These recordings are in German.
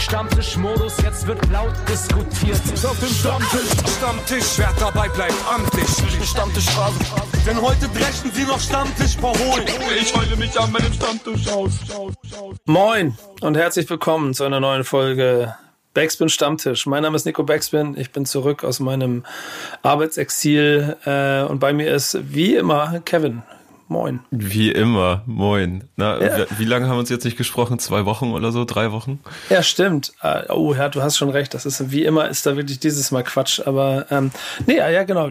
Stammtischmodus, jetzt wird laut diskutiert. Auf dem Stammtisch, Stammtisch, wer dabei bleibt, amtlich. Stammtisch Phase. Denn heute brechen sie noch Stammtisch verholen. Ich heule mich an meinem Stammtisch aus. Moin und herzlich willkommen zu einer neuen Folge Backspin Stammtisch. Mein Name ist Nico Backspin. Ich bin zurück aus meinem Arbeitsexil äh, und bei mir ist wie immer Kevin. Moin. Wie immer, moin. Na, ja. wie, wie, lange haben wir uns jetzt nicht gesprochen? Zwei Wochen oder so? Drei Wochen? Ja, stimmt. Uh, oh, ja, du hast schon recht. Das ist wie immer ist da wirklich dieses Mal Quatsch. Aber ähm, nee, ja, genau.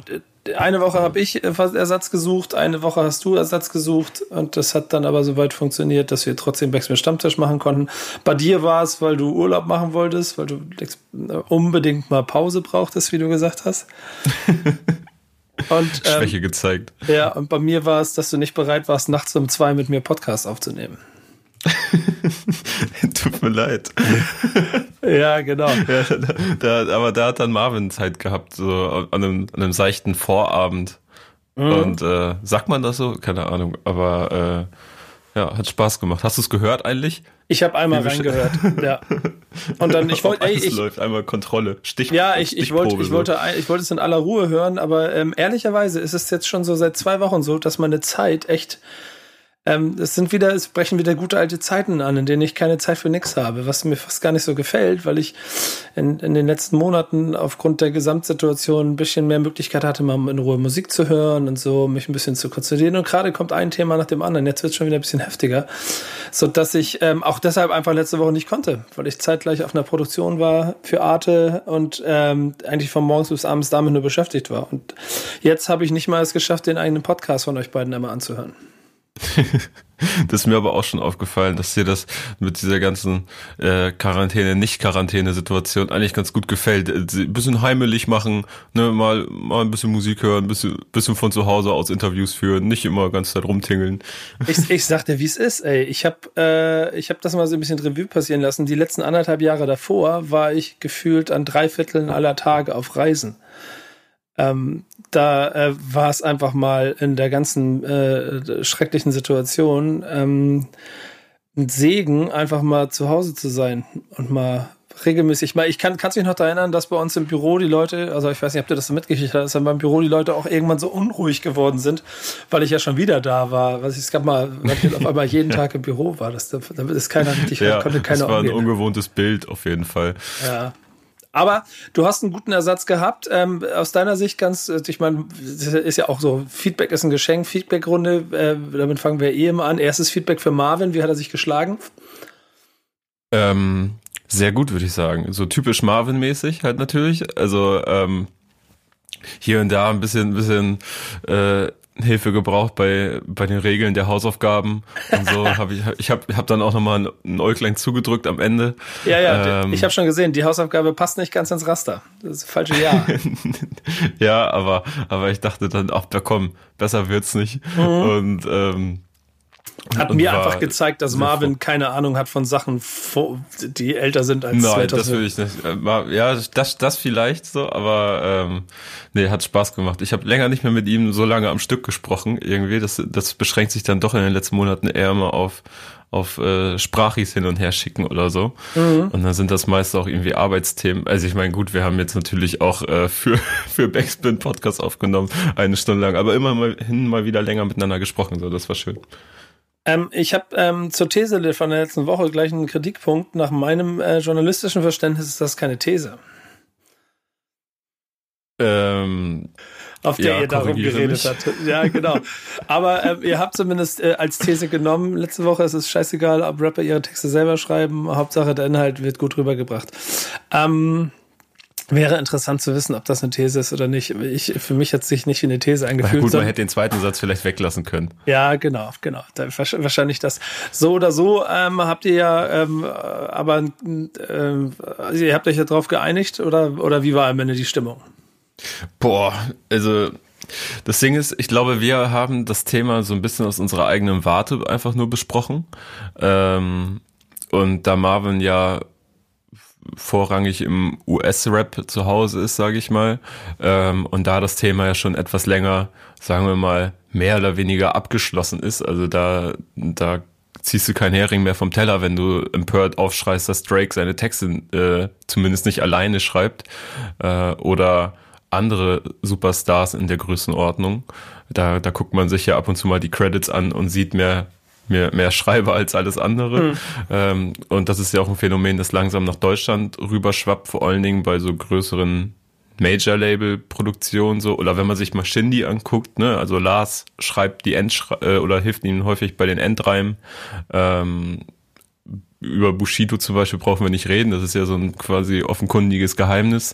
Eine Woche habe ich Ersatz gesucht, eine Woche hast du Ersatz gesucht und das hat dann aber soweit funktioniert, dass wir trotzdem Backspin Stammtisch machen konnten. Bei dir war es, weil du Urlaub machen wolltest, weil du unbedingt mal Pause brauchtest, wie du gesagt hast. Und, ähm, Schwäche gezeigt. Ja, und bei mir war es, dass du nicht bereit warst, nachts um zwei mit mir Podcast aufzunehmen. Tut mir leid. ja, genau. Ja, da, da, aber da hat dann Marvin Zeit gehabt, so an einem, an einem seichten Vorabend. Mhm. Und äh, sagt man das so? Keine Ahnung. Aber äh, ja, hat Spaß gemacht. Hast du es gehört eigentlich? Ich habe einmal reingehört, ja. Und dann ich wollte, ich läuft einmal Kontrolle, Stich. Ja, ich, ich wollte, ich wollte, ich wollte es in aller Ruhe hören, aber ähm, ehrlicherweise ist es jetzt schon so seit zwei Wochen so, dass meine Zeit echt ähm, es sind wieder, es brechen wieder gute alte Zeiten an, in denen ich keine Zeit für nichts habe, was mir fast gar nicht so gefällt, weil ich in, in den letzten Monaten aufgrund der Gesamtsituation ein bisschen mehr Möglichkeit hatte, mal in Ruhe Musik zu hören und so, mich ein bisschen zu konzentrieren. Und gerade kommt ein Thema nach dem anderen. Jetzt wird es schon wieder ein bisschen heftiger, so dass ich ähm, auch deshalb einfach letzte Woche nicht konnte, weil ich zeitgleich auf einer Produktion war für Arte und ähm, eigentlich von morgens bis abends damit nur beschäftigt war. Und jetzt habe ich nicht mal es geschafft, den eigenen Podcast von euch beiden einmal anzuhören. das ist mir aber auch schon aufgefallen, dass dir das mit dieser ganzen äh, Quarantäne, Nicht-Quarantäne-Situation eigentlich ganz gut gefällt. Äh, ein bisschen heimelig machen, ne, mal, mal ein bisschen Musik hören, ein bisschen, bisschen von zu Hause aus Interviews führen, nicht immer ganz Zeit rumtingeln. Ich, ich sag dir, wie es ist, ey. Ich habe äh, ich hab das mal so ein bisschen Revue passieren lassen. Die letzten anderthalb Jahre davor war ich gefühlt an drei Vierteln aller Tage auf Reisen. Ähm, da äh, war es einfach mal in der ganzen äh, schrecklichen Situation ähm, ein Segen, einfach mal zu Hause zu sein und mal regelmäßig mal. Ich kann, kannst mich noch daran erinnern, dass bei uns im Büro die Leute, also ich weiß nicht, ob du das so mitgekriegt hast, dass dann beim Büro die Leute auch irgendwann so unruhig geworden sind, weil ich ja schon wieder da war. Was ich, es gab mal, weil ich auf einmal jeden Tag im Büro war. Das, da, da ist keiner richtig, ja, konnte keiner Das war umgehen. ein ungewohntes Bild auf jeden Fall. Ja. Aber du hast einen guten Ersatz gehabt. Ähm, aus deiner Sicht ganz, äh, ich meine, ist ja auch so, Feedback ist ein Geschenk, Feedbackrunde, äh, damit fangen wir eh immer an. Erstes Feedback für Marvin, wie hat er sich geschlagen? Ähm, sehr gut, würde ich sagen. So typisch Marvin-mäßig halt natürlich. Also ähm, hier und da ein bisschen, ein bisschen äh, Hilfe gebraucht bei, bei den Regeln der Hausaufgaben und so. hab ich ich habe hab dann auch nochmal ein Äuglein zugedrückt am Ende. Ja, ja, ähm, ich habe schon gesehen, die Hausaufgabe passt nicht ganz ins Raster. Das ist das falsche Jahr. ja, aber, aber ich dachte dann, ach, da komm, besser wird's nicht. Mhm. Und ähm, hat mir einfach gezeigt, dass Marvin keine Ahnung hat von Sachen, die älter sind als Nein, 2000. das will ich nicht. Äh, ja, das, das vielleicht so, aber ähm, nee, hat Spaß gemacht. Ich habe länger nicht mehr mit ihm so lange am Stück gesprochen. Irgendwie, das, das beschränkt sich dann doch in den letzten Monaten eher mal auf auf äh, Sprachis hin und her schicken oder so. Mhm. Und dann sind das meist auch irgendwie Arbeitsthemen. Also ich meine, gut, wir haben jetzt natürlich auch äh, für, für Backspin Podcast aufgenommen, eine Stunde lang, aber immer mal hin mal wieder länger miteinander gesprochen. So, das war schön. Ähm, ich habe ähm, zur These von der letzten Woche gleich einen Kritikpunkt. Nach meinem äh, journalistischen Verständnis ist das keine These. Ähm, auf der ja, ihr darum geredet habt. Ja, genau. Aber äh, ihr habt zumindest äh, als These genommen, letzte Woche ist es scheißegal, ob Rapper ihre Texte selber schreiben. Hauptsache, der Inhalt wird gut rübergebracht. Ähm, Wäre interessant zu wissen, ob das eine These ist oder nicht. Ich, für mich hat es sich nicht wie eine These angefühlt. gut, man hätte den zweiten Satz vielleicht weglassen können. Ja, genau, genau. Da, wahrscheinlich das. So oder so ähm, habt ihr ja, ähm, aber ähm, also ihr habt euch ja drauf geeinigt oder, oder wie war am Ende die Stimmung? Boah, also das Ding ist, ich glaube, wir haben das Thema so ein bisschen aus unserer eigenen Warte einfach nur besprochen. Ähm, und da Marvin ja vorrangig im US-Rap zu Hause ist, sage ich mal. Ähm, und da das Thema ja schon etwas länger, sagen wir mal, mehr oder weniger abgeschlossen ist. Also da, da ziehst du keinen Hering mehr vom Teller, wenn du empört aufschreist, dass Drake seine Texte äh, zumindest nicht alleine schreibt äh, oder andere Superstars in der Größenordnung. Da, da guckt man sich ja ab und zu mal die Credits an und sieht mehr mehr, mehr Schreiber als alles andere. Mhm. Ähm, und das ist ja auch ein Phänomen, das langsam nach Deutschland rüberschwappt, vor allen Dingen bei so größeren Major-Label-Produktion so, oder wenn man sich mal Shindy anguckt, ne, also Lars schreibt die Endschre äh, oder hilft ihnen häufig bei den Endreimen. Ähm, über Bushido zum Beispiel brauchen wir nicht reden, das ist ja so ein quasi offenkundiges Geheimnis.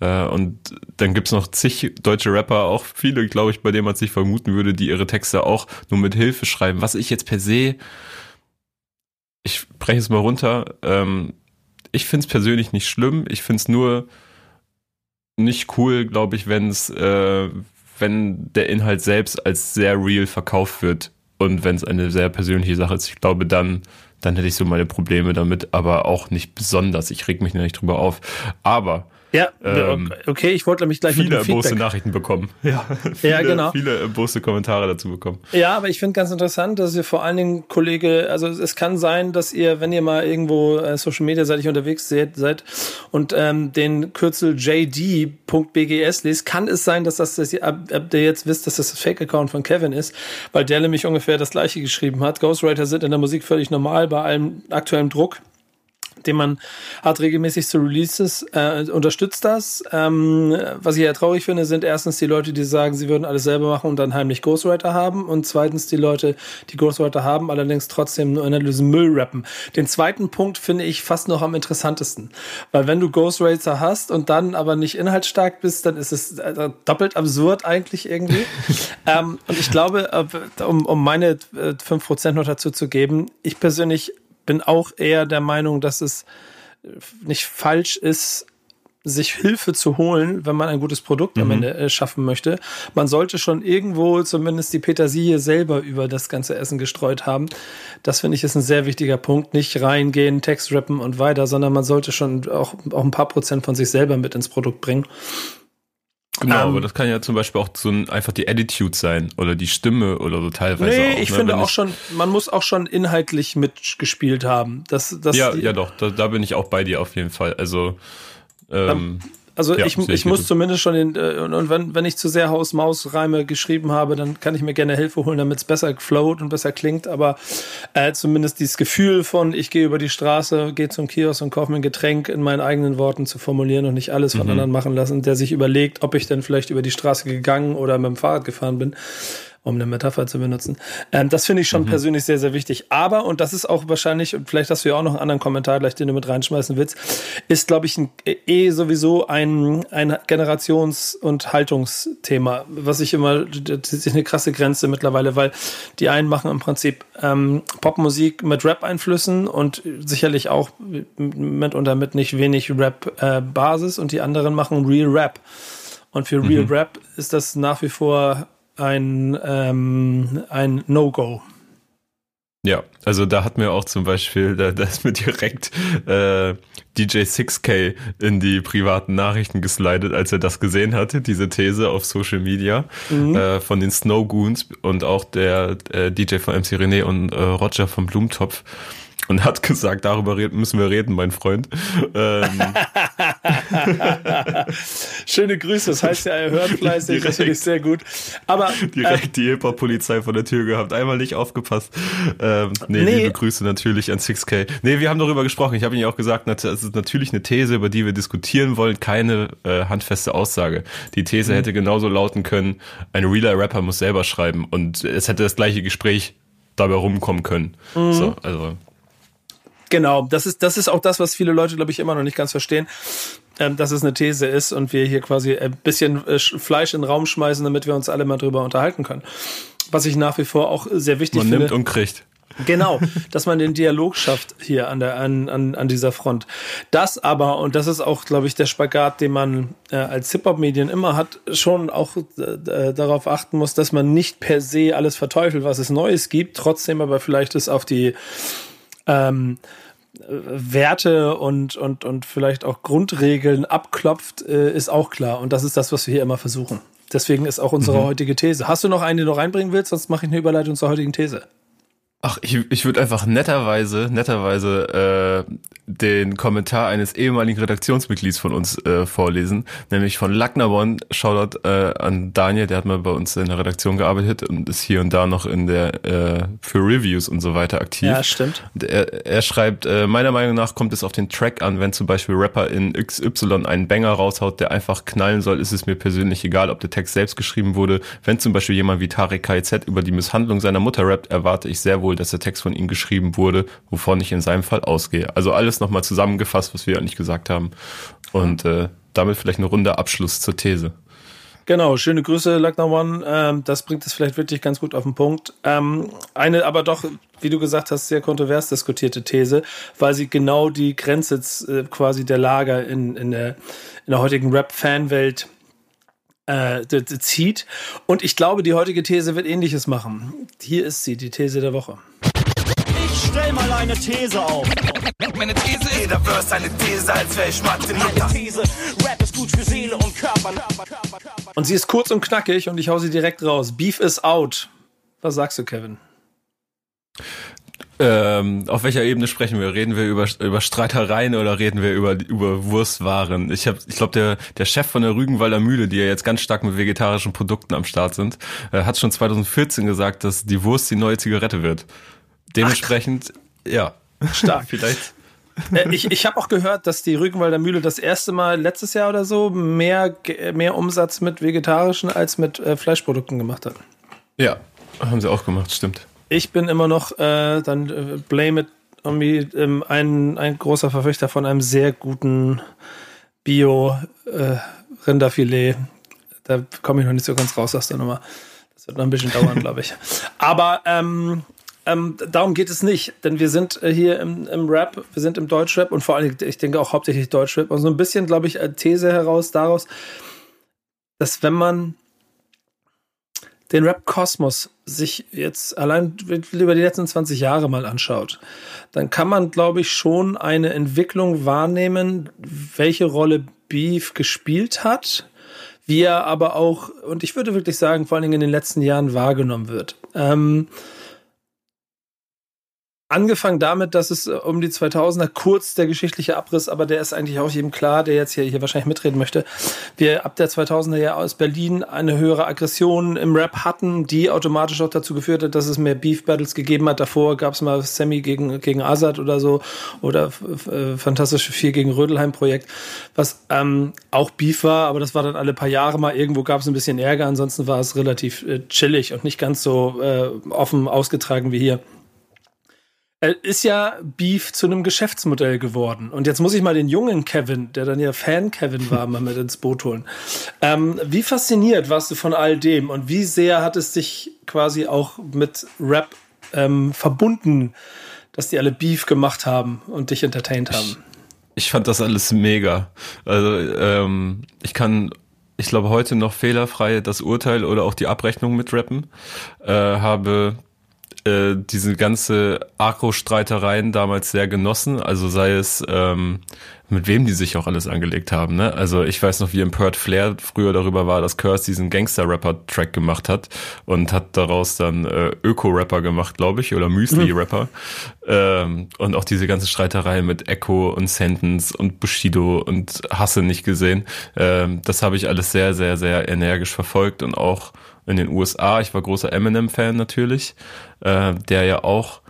Äh, und dann gibt's noch zig deutsche Rapper, auch viele, glaube ich, bei denen man sich vermuten würde, die ihre Texte auch nur mit Hilfe schreiben. Was ich jetzt per se, ich breche es mal runter, ähm, ich find's persönlich nicht schlimm, ich find's nur nicht cool, glaube ich, wenn es, äh, wenn der Inhalt selbst als sehr real verkauft wird und wenn es eine sehr persönliche Sache ist. Ich glaube, dann dann hätte ich so meine Probleme damit, aber auch nicht besonders. Ich reg mich nicht drüber auf. Aber ja, ähm, okay, ich wollte mich gleich viele böse Nachrichten bekommen. Ja, viele, ja genau. Viele böse Kommentare dazu bekommen. Ja, aber ich finde ganz interessant, dass ihr vor allen Dingen, Kollege, also es kann sein, dass ihr, wenn ihr mal irgendwo äh, Social Media seitig unterwegs seid, seid und ähm, den Kürzel jd.bgs lest, kann es sein, dass das, dass ihr, ab, ab der jetzt wisst, dass das das Fake-Account von Kevin ist, weil der nämlich ungefähr das gleiche geschrieben hat. Ghostwriter sind in der Musik völlig normal bei allem aktuellen Druck den man hat regelmäßig zu Releases, äh, unterstützt das. Ähm, was ich ja traurig finde, sind erstens die Leute, die sagen, sie würden alles selber machen und dann heimlich Ghostwriter haben und zweitens die Leute, die Ghostwriter haben, allerdings trotzdem nur analysen Müll rappen. Den zweiten Punkt finde ich fast noch am interessantesten, weil wenn du Ghostwriter hast und dann aber nicht inhaltsstark bist, dann ist es äh, doppelt absurd eigentlich irgendwie. ähm, und ich glaube, äh, um, um meine äh, 5% noch dazu zu geben, ich persönlich bin auch eher der Meinung, dass es nicht falsch ist, sich Hilfe zu holen, wenn man ein gutes Produkt mhm. am Ende äh, schaffen möchte. Man sollte schon irgendwo zumindest die Petersilie selber über das ganze Essen gestreut haben. Das finde ich ist ein sehr wichtiger Punkt. Nicht reingehen, Text rappen und weiter, sondern man sollte schon auch, auch ein paar Prozent von sich selber mit ins Produkt bringen. Genau, um, ähm, aber das kann ja zum Beispiel auch so ein, einfach die Attitude sein oder die Stimme oder so teilweise. Nee, auch, ich ne? finde Wenn auch schon, man muss auch schon inhaltlich mitgespielt haben. Das, das ja, ja doch, da, da bin ich auch bei dir auf jeden Fall. Also ähm, also ja, ich, ich muss zumindest schon den, äh, und wenn, wenn ich zu sehr Haus-Maus-Reime geschrieben habe, dann kann ich mir gerne Hilfe holen, damit es besser float und besser klingt. Aber äh, zumindest dieses Gefühl von, ich gehe über die Straße, gehe zum Kiosk und kaufe mir ein Getränk in meinen eigenen Worten zu formulieren und nicht alles von mhm. anderen machen lassen, der sich überlegt, ob ich denn vielleicht über die Straße gegangen oder mit dem Fahrrad gefahren bin um eine Metapher zu benutzen. Ähm, das finde ich schon mhm. persönlich sehr, sehr wichtig. Aber, und das ist auch wahrscheinlich, und vielleicht hast du ja auch noch einen anderen Kommentar gleich, den du mit reinschmeißen willst, ist, glaube ich, ein, eh sowieso ein, ein Generations- und Haltungsthema, was ich immer, das ist eine krasse Grenze mittlerweile, weil die einen machen im Prinzip ähm, Popmusik mit Rap-Einflüssen und sicherlich auch mitunter mit nicht wenig Rap-Basis äh, und die anderen machen Real Rap. Und für Real mhm. Rap ist das nach wie vor ein, ähm, ein No-Go. Ja, also da hat mir auch zum Beispiel, da, da ist mir direkt äh, DJ 6K in die privaten Nachrichten geslidet, als er das gesehen hatte, diese These auf Social Media mhm. äh, von den Snow Goons und auch der äh, DJ von MC René und äh, Roger von Blumentopf und hat gesagt, darüber müssen wir reden, mein Freund. Ähm. Schöne Grüße, das heißt ja, er hört fleißig, direkt, das finde ich sehr gut. Aber direkt äh, die Hip-Hop-Polizei vor der Tür gehabt, einmal nicht aufgepasst. Ähm, nee, nee, liebe Grüße natürlich an 6K. Nee, wir haben darüber gesprochen. Ich habe Ihnen auch gesagt, es ist natürlich eine These, über die wir diskutieren wollen, keine äh, handfeste Aussage. Die These mhm. hätte genauso lauten können, ein realer Rapper muss selber schreiben und es hätte das gleiche Gespräch dabei rumkommen können. Mhm. So, also Genau, das ist, das ist auch das, was viele Leute, glaube ich, immer noch nicht ganz verstehen, ähm, dass es eine These ist und wir hier quasi ein bisschen äh, Fleisch in den Raum schmeißen, damit wir uns alle mal drüber unterhalten können. Was ich nach wie vor auch sehr wichtig man finde. Man nimmt und kriegt. Genau, dass man den Dialog schafft hier an der an, an, an dieser Front. Das aber und das ist auch, glaube ich, der Spagat, den man äh, als Hip-Hop-Medien immer hat, schon auch äh, darauf achten muss, dass man nicht per se alles verteufelt, was es Neues gibt, trotzdem aber vielleicht es auf die ähm, Werte und, und, und vielleicht auch Grundregeln abklopft, äh, ist auch klar. Und das ist das, was wir hier immer versuchen. Deswegen ist auch unsere mhm. heutige These. Hast du noch eine, die du reinbringen willst? Sonst mache ich eine Überleitung zur heutigen These. Ach, ich, ich würde einfach netterweise, netterweise äh, den Kommentar eines ehemaligen Redaktionsmitglieds von uns äh, vorlesen, nämlich von Lacknabon. Shoutout äh, an Daniel, der hat mal bei uns in der Redaktion gearbeitet und ist hier und da noch in der äh, für Reviews und so weiter aktiv. Ja, stimmt. Er, er schreibt, äh, meiner Meinung nach kommt es auf den Track an, wenn zum Beispiel Rapper in XY einen Banger raushaut, der einfach knallen soll, ist es mir persönlich egal, ob der Text selbst geschrieben wurde. Wenn zum Beispiel jemand wie Tarek KZ über die Misshandlung seiner Mutter rappt, erwarte ich sehr wohl, dass der Text von ihm geschrieben wurde, wovon ich in seinem Fall ausgehe. Also alles nochmal zusammengefasst, was wir eigentlich gesagt haben. Und äh, damit vielleicht eine runde Abschluss zur These. Genau, schöne Grüße, Lackner One. Ähm, das bringt es vielleicht wirklich ganz gut auf den Punkt. Ähm, eine aber doch, wie du gesagt hast, sehr kontrovers diskutierte These, weil sie genau die Grenze äh, quasi der Lager in, in, der, in der heutigen Rap-Fanwelt äh, zieht. Und ich glaube, die heutige These wird ähnliches machen. Hier ist sie, die These der Woche. Ich stell mal eine These auf. Meine These ist, jeder Verse eine These, als wäre ich Martin Luther. These, Rap ist gut für Seele und Körper. Und sie ist kurz und knackig und ich hau sie direkt raus. Beef is out. Was sagst du, Kevin? Ähm, auf welcher Ebene sprechen wir? Reden wir über, über Streitereien oder reden wir über, über Wurstwaren? Ich hab, ich glaube, der, der Chef von der Rügenwalder Mühle, die ja jetzt ganz stark mit vegetarischen Produkten am Start sind, äh, hat schon 2014 gesagt, dass die Wurst die neue Zigarette wird. Dementsprechend, Ach, ja. Stark. Vielleicht. Äh, ich ich habe auch gehört, dass die Rügenwalder Mühle das erste Mal letztes Jahr oder so mehr, mehr Umsatz mit vegetarischen als mit äh, Fleischprodukten gemacht hat. Ja, haben sie auch gemacht, stimmt. Ich bin immer noch, äh, dann äh, blame it me, ähm, ein, ein großer Verfechter von einem sehr guten Bio-Rinderfilet. Äh, da komme ich noch nicht so ganz raus aus der Nummer. Das wird noch ein bisschen dauern, glaube ich. Aber ähm, ähm, darum geht es nicht, denn wir sind äh, hier im, im, Rap, wir sind im Deutschrap und vor allem, ich denke auch hauptsächlich Deutschrap und so ein bisschen, glaube ich, These heraus daraus, dass wenn man den Rap-Kosmos sich jetzt allein über die letzten 20 Jahre mal anschaut, dann kann man, glaube ich, schon eine Entwicklung wahrnehmen, welche Rolle Beef gespielt hat, wie er aber auch, und ich würde wirklich sagen, vor allen Dingen in den letzten Jahren wahrgenommen wird. Ähm, Angefangen damit, dass es äh, um die 2000er kurz der geschichtliche Abriss, aber der ist eigentlich auch jedem klar, der jetzt hier, hier wahrscheinlich mitreden möchte. Wir ab der 2000er Jahre aus Berlin eine höhere Aggression im Rap hatten, die automatisch auch dazu geführt hat, dass es mehr Beef Battles gegeben hat. Davor gab es mal Sammy gegen, gegen Azad oder so oder äh, Fantastische Vier gegen Rödelheim Projekt, was ähm, auch Beef war, aber das war dann alle paar Jahre mal. Irgendwo gab es ein bisschen Ärger, ansonsten war es relativ äh, chillig und nicht ganz so äh, offen ausgetragen wie hier ist ja Beef zu einem Geschäftsmodell geworden. Und jetzt muss ich mal den jungen Kevin, der dann ja Fan-Kevin war, mal mit ins Boot holen. Ähm, wie fasziniert warst du von all dem und wie sehr hat es dich quasi auch mit Rap ähm, verbunden, dass die alle Beef gemacht haben und dich entertained haben? Ich, ich fand das alles mega. Also ähm, ich kann ich glaube, heute noch fehlerfrei das Urteil oder auch die Abrechnung mit Rappen. Äh, habe äh, diese ganze Agro-Streitereien damals sehr genossen. Also sei es, ähm, mit wem die sich auch alles angelegt haben. Ne? Also ich weiß noch, wie Empört Flair früher darüber war, dass Curse diesen Gangster-Rapper-Track gemacht hat und hat daraus dann äh, Öko-Rapper gemacht, glaube ich, oder Müsli-Rapper. Mhm. Ähm, und auch diese ganze Streiterei mit Echo und Sentence und Bushido und Hasse nicht gesehen. Ähm, das habe ich alles sehr, sehr, sehr energisch verfolgt und auch in den USA. Ich war großer Eminem-Fan natürlich, äh, der ja auch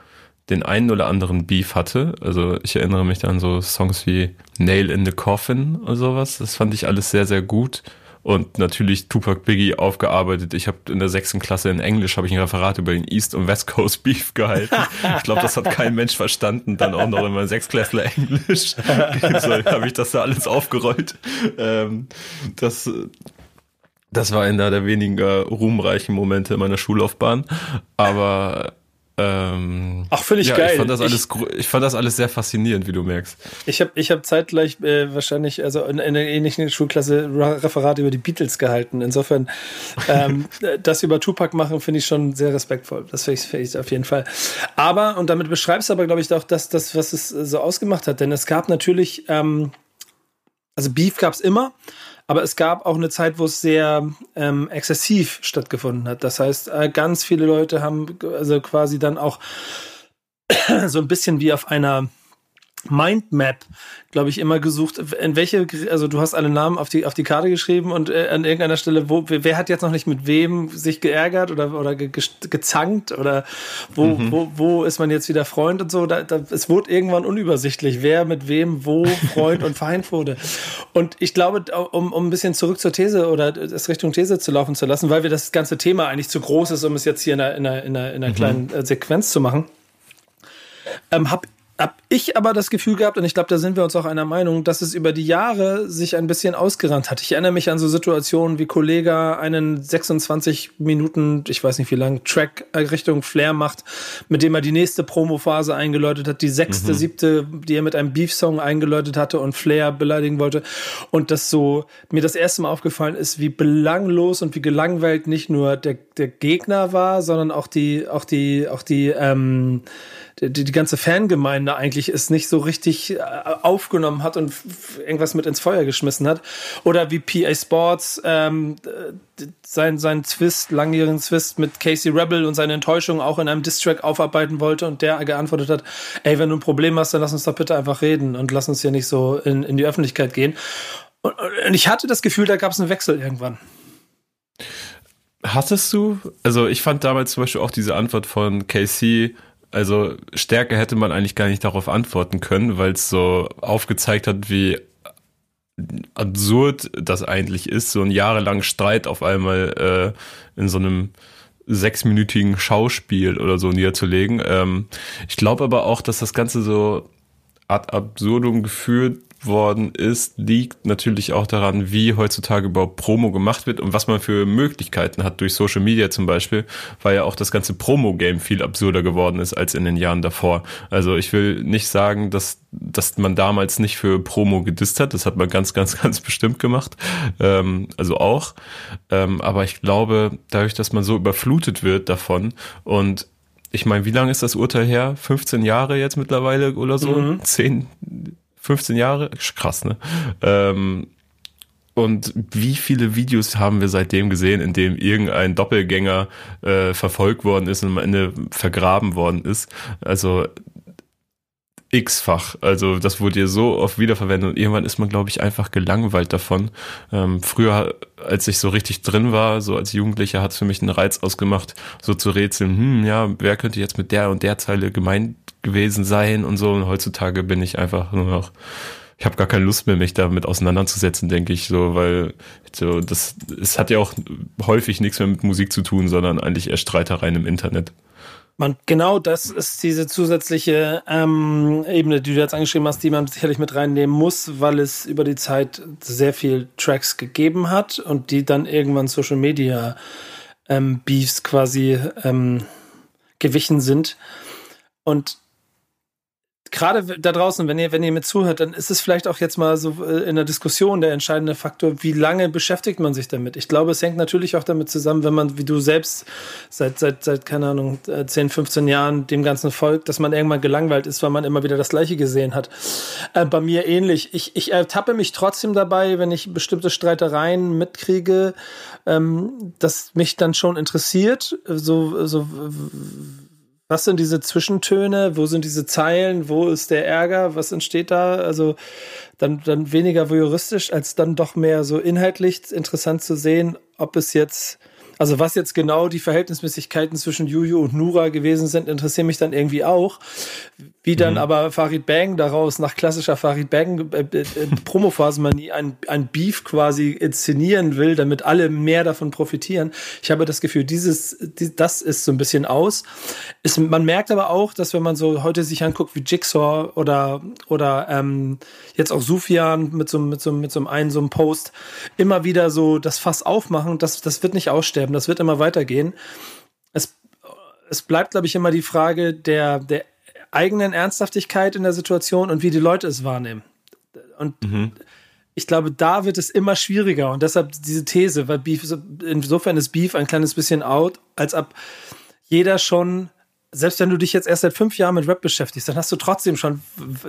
den einen oder anderen Beef hatte. Also ich erinnere mich an so Songs wie Nail in the Coffin oder sowas. Das fand ich alles sehr, sehr gut. Und natürlich Tupac Biggie aufgearbeitet. Ich habe in der sechsten Klasse in Englisch habe ich ein Referat über den East und West Coast Beef gehalten. Ich glaube, das hat kein Mensch verstanden. Dann auch noch in meinem Sechsklässler Englisch. so habe ich das da alles aufgerollt. Ähm, das das war einer der weniger ruhmreichen Momente meiner Schullaufbahn. Aber ähm, Ach, finde ich ja, geil. Ich fand, das alles, ich, ich, fand das alles sehr faszinierend, wie du merkst. Ich habe ich hab zeitgleich äh, wahrscheinlich, also in, in einer ähnlichen Schulklasse, Referat über die Beatles gehalten. Insofern, ähm, das über Tupac machen, finde ich schon sehr respektvoll. Das finde ich, find ich auf jeden Fall. Aber, und damit beschreibst du aber, glaube ich, auch das, das, was es so ausgemacht hat. Denn es gab natürlich ähm, also Beef gab es immer, aber es gab auch eine Zeit, wo es sehr ähm, exzessiv stattgefunden hat. Das heißt, äh, ganz viele Leute haben also quasi dann auch so ein bisschen wie auf einer Mindmap, glaube ich, immer gesucht, in welche, also du hast alle Namen auf die, auf die Karte geschrieben und äh, an irgendeiner Stelle, wo, wer hat jetzt noch nicht mit wem sich geärgert oder, oder ge, gezankt oder wo, mhm. wo, wo ist man jetzt wieder Freund und so. Da, da, es wurde irgendwann unübersichtlich, wer mit wem, wo Freund und Feind wurde. Und ich glaube, um, um ein bisschen zurück zur These oder es Richtung These zu laufen zu lassen, weil wir das ganze Thema eigentlich zu groß ist, um es jetzt hier in einer, in einer, in einer, in einer mhm. kleinen äh, Sequenz zu machen, ähm, habe hab ich aber das Gefühl gehabt, und ich glaube, da sind wir uns auch einer Meinung, dass es über die Jahre sich ein bisschen ausgerannt hat. Ich erinnere mich an so Situationen wie Kollega einen 26 Minuten, ich weiß nicht wie lang, Track Richtung Flair macht, mit dem er die nächste Promophase eingeläutet hat, die sechste, mhm. siebte, die er mit einem Beef-Song eingeläutet hatte und Flair beleidigen wollte. Und das so, mir das erste Mal aufgefallen ist, wie belanglos und wie gelangweilt nicht nur der, der Gegner war, sondern auch die, auch die, auch die, ähm, die, die ganze Fangemeinde eigentlich es nicht so richtig äh, aufgenommen hat und irgendwas mit ins Feuer geschmissen hat. Oder wie PA Sports ähm, sein, sein Zwist, langjährigen Zwist mit Casey Rebel und seine Enttäuschung auch in einem Distrack aufarbeiten wollte und der geantwortet hat, ey, wenn du ein Problem hast, dann lass uns doch bitte einfach reden und lass uns hier nicht so in, in die Öffentlichkeit gehen. Und, und ich hatte das Gefühl, da gab es einen Wechsel irgendwann. Hattest du? Also ich fand damals zum Beispiel auch diese Antwort von Casey also stärker hätte man eigentlich gar nicht darauf antworten können, weil es so aufgezeigt hat, wie absurd das eigentlich ist, so ein jahrelangen Streit auf einmal äh, in so einem sechsminütigen Schauspiel oder so niederzulegen. Ähm, ich glaube aber auch, dass das Ganze so ad absurdum geführt worden ist, liegt natürlich auch daran, wie heutzutage überhaupt Promo gemacht wird und was man für Möglichkeiten hat durch Social Media zum Beispiel, weil ja auch das ganze Promo-Game viel absurder geworden ist als in den Jahren davor. Also ich will nicht sagen, dass, dass man damals nicht für Promo gedisst hat, das hat man ganz, ganz, ganz bestimmt gemacht, ähm, also auch. Ähm, aber ich glaube, dadurch, dass man so überflutet wird davon und ich meine, wie lange ist das Urteil her? 15 Jahre jetzt mittlerweile oder so? Mhm. 10, 15 Jahre, krass, ne? Ähm, und wie viele Videos haben wir seitdem gesehen, in dem irgendein Doppelgänger äh, verfolgt worden ist und am Ende vergraben worden ist? Also x-fach. Also das wurde ja so oft wiederverwendet und irgendwann ist man, glaube ich, einfach gelangweilt davon. Ähm, früher, als ich so richtig drin war, so als Jugendlicher, hat es für mich einen Reiz ausgemacht, so zu rätseln, hm, ja, wer könnte jetzt mit der und der Zeile gemeint gewesen sein und so. Und heutzutage bin ich einfach nur noch ich habe gar keine Lust mehr, mich damit auseinanderzusetzen, denke ich, so, weil so das es hat ja auch häufig nichts mehr mit Musik zu tun, sondern eigentlich eher Streitereien im Internet. Man, genau das ist diese zusätzliche ähm, Ebene, die du jetzt angeschrieben hast, die man sicherlich mit reinnehmen muss, weil es über die Zeit sehr viel Tracks gegeben hat und die dann irgendwann Social Media ähm, Beefs quasi ähm, gewichen sind. Und gerade da draußen, wenn ihr, wenn ihr mir zuhört, dann ist es vielleicht auch jetzt mal so äh, in der Diskussion der entscheidende Faktor, wie lange beschäftigt man sich damit? Ich glaube, es hängt natürlich auch damit zusammen, wenn man, wie du selbst seit, seit, seit, keine Ahnung, 10, äh, 15 Jahren dem Ganzen folgt, dass man irgendwann gelangweilt ist, weil man immer wieder das Gleiche gesehen hat. Äh, bei mir ähnlich. Ich, ich ertappe mich trotzdem dabei, wenn ich bestimmte Streitereien mitkriege, ähm, dass mich dann schon interessiert, so, so, was sind diese Zwischentöne? Wo sind diese Zeilen? Wo ist der Ärger? Was entsteht da? Also dann, dann weniger voyeuristisch, als dann doch mehr so inhaltlich interessant zu sehen, ob es jetzt also was jetzt genau die Verhältnismäßigkeiten zwischen Juju und Nura gewesen sind, interessieren mich dann irgendwie auch. Wie dann mhm. aber Farid Bang daraus nach klassischer Farid Bang äh, äh, Promophasenmanie ein, ein Beef quasi inszenieren will, damit alle mehr davon profitieren. Ich habe das Gefühl, dieses, die, das ist so ein bisschen aus. Ist, man merkt aber auch, dass wenn man so heute sich anguckt wie Jigsaw oder, oder ähm, jetzt auch Sufjan mit so, mit so, mit so einem so einem Post immer wieder so das Fass aufmachen, das, das wird nicht aussterben, das wird immer weitergehen. Es, es bleibt, glaube ich, immer die Frage der, der eigenen Ernsthaftigkeit in der Situation und wie die Leute es wahrnehmen. Und mhm. ich glaube, da wird es immer schwieriger und deshalb diese These, weil Beef, insofern ist Beef ein kleines bisschen out, als ob jeder schon selbst wenn du dich jetzt erst seit fünf Jahren mit Rap beschäftigst, dann hast du trotzdem schon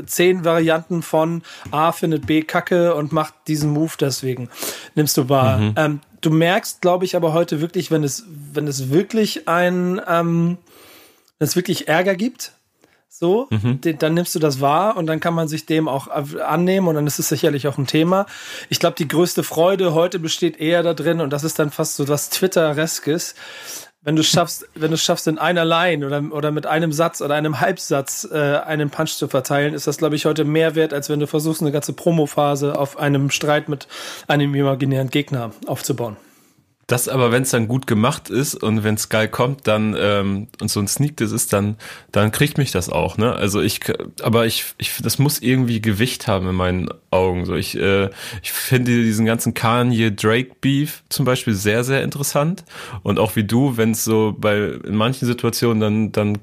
zehn Varianten von A findet B Kacke und macht diesen Move deswegen. Nimmst du wahr. Mhm. Ähm, du merkst, glaube ich, aber heute wirklich, wenn es, wenn es wirklich ein, ähm, wenn es wirklich Ärger gibt, so, mhm. den, dann nimmst du das wahr und dann kann man sich dem auch annehmen und dann ist es sicherlich auch ein Thema. Ich glaube, die größte Freude heute besteht eher da drin und das ist dann fast so was Twitter-reskes, wenn du schaffst, wenn du schaffst, in einer Line oder, oder mit einem Satz oder einem Halbsatz äh, einen Punch zu verteilen, ist das, glaube ich, heute mehr wert, als wenn du versuchst, eine ganze Promophase auf einem Streit mit einem imaginären Gegner aufzubauen. Das aber, wenn es dann gut gemacht ist und wenn es geil kommt, dann ähm, und so ein Sneak das ist, dann dann kriegt mich das auch. Ne? Also ich, aber ich, ich, das muss irgendwie Gewicht haben in meinen Augen. So ich, äh, ich finde diesen ganzen Kanye Drake Beef zum Beispiel sehr sehr interessant und auch wie du, wenn es so bei in manchen Situationen dann dann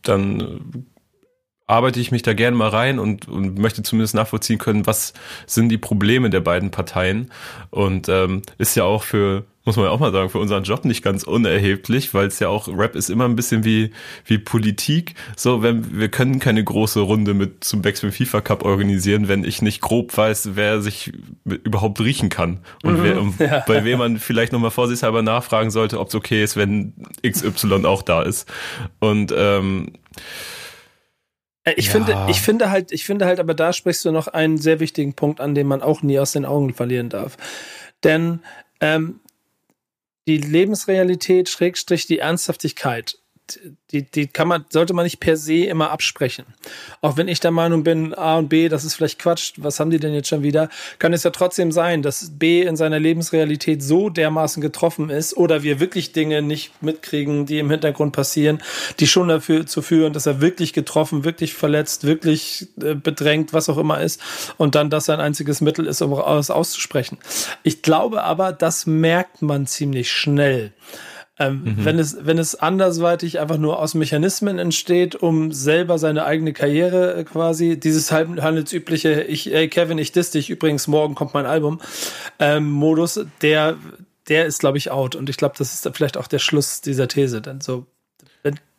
dann arbeite ich mich da gerne mal rein und, und möchte zumindest nachvollziehen können, was sind die Probleme der beiden Parteien. Und ähm, ist ja auch für, muss man ja auch mal sagen, für unseren Job nicht ganz unerheblich, weil es ja auch, Rap ist immer ein bisschen wie, wie Politik. So, wenn wir können keine große Runde mit zum Backspin FIFA Cup organisieren, wenn ich nicht grob weiß, wer sich überhaupt riechen kann. Und mhm, wer, ja. bei wem man vielleicht nochmal vorsichtshalber nachfragen sollte, ob es okay ist, wenn XY auch da ist. Und ähm, äh, ich ja. finde, ich finde halt, ich finde halt, aber da sprichst du noch einen sehr wichtigen Punkt an, den man auch nie aus den Augen verlieren darf. Denn ähm, die Lebensrealität, Schrägstrich, die Ernsthaftigkeit die, die kann man, sollte man nicht per se immer absprechen. Auch wenn ich der Meinung bin, A und B, das ist vielleicht Quatsch, was haben die denn jetzt schon wieder, kann es ja trotzdem sein, dass B in seiner Lebensrealität so dermaßen getroffen ist oder wir wirklich Dinge nicht mitkriegen, die im Hintergrund passieren, die schon dafür zu führen, dass er wirklich getroffen, wirklich verletzt, wirklich äh, bedrängt, was auch immer ist und dann das sein einziges Mittel ist, um es auszusprechen. Ich glaube aber, das merkt man ziemlich schnell. Ähm, mhm. wenn, es, wenn es andersweitig einfach nur aus Mechanismen entsteht, um selber seine eigene Karriere äh, quasi, dieses handelsübliche, ich, ey Kevin, ich diss dich, übrigens, morgen kommt mein Album, ähm, Modus, der, der ist, glaube ich, out. Und ich glaube, das ist vielleicht auch der Schluss dieser These. Denn so,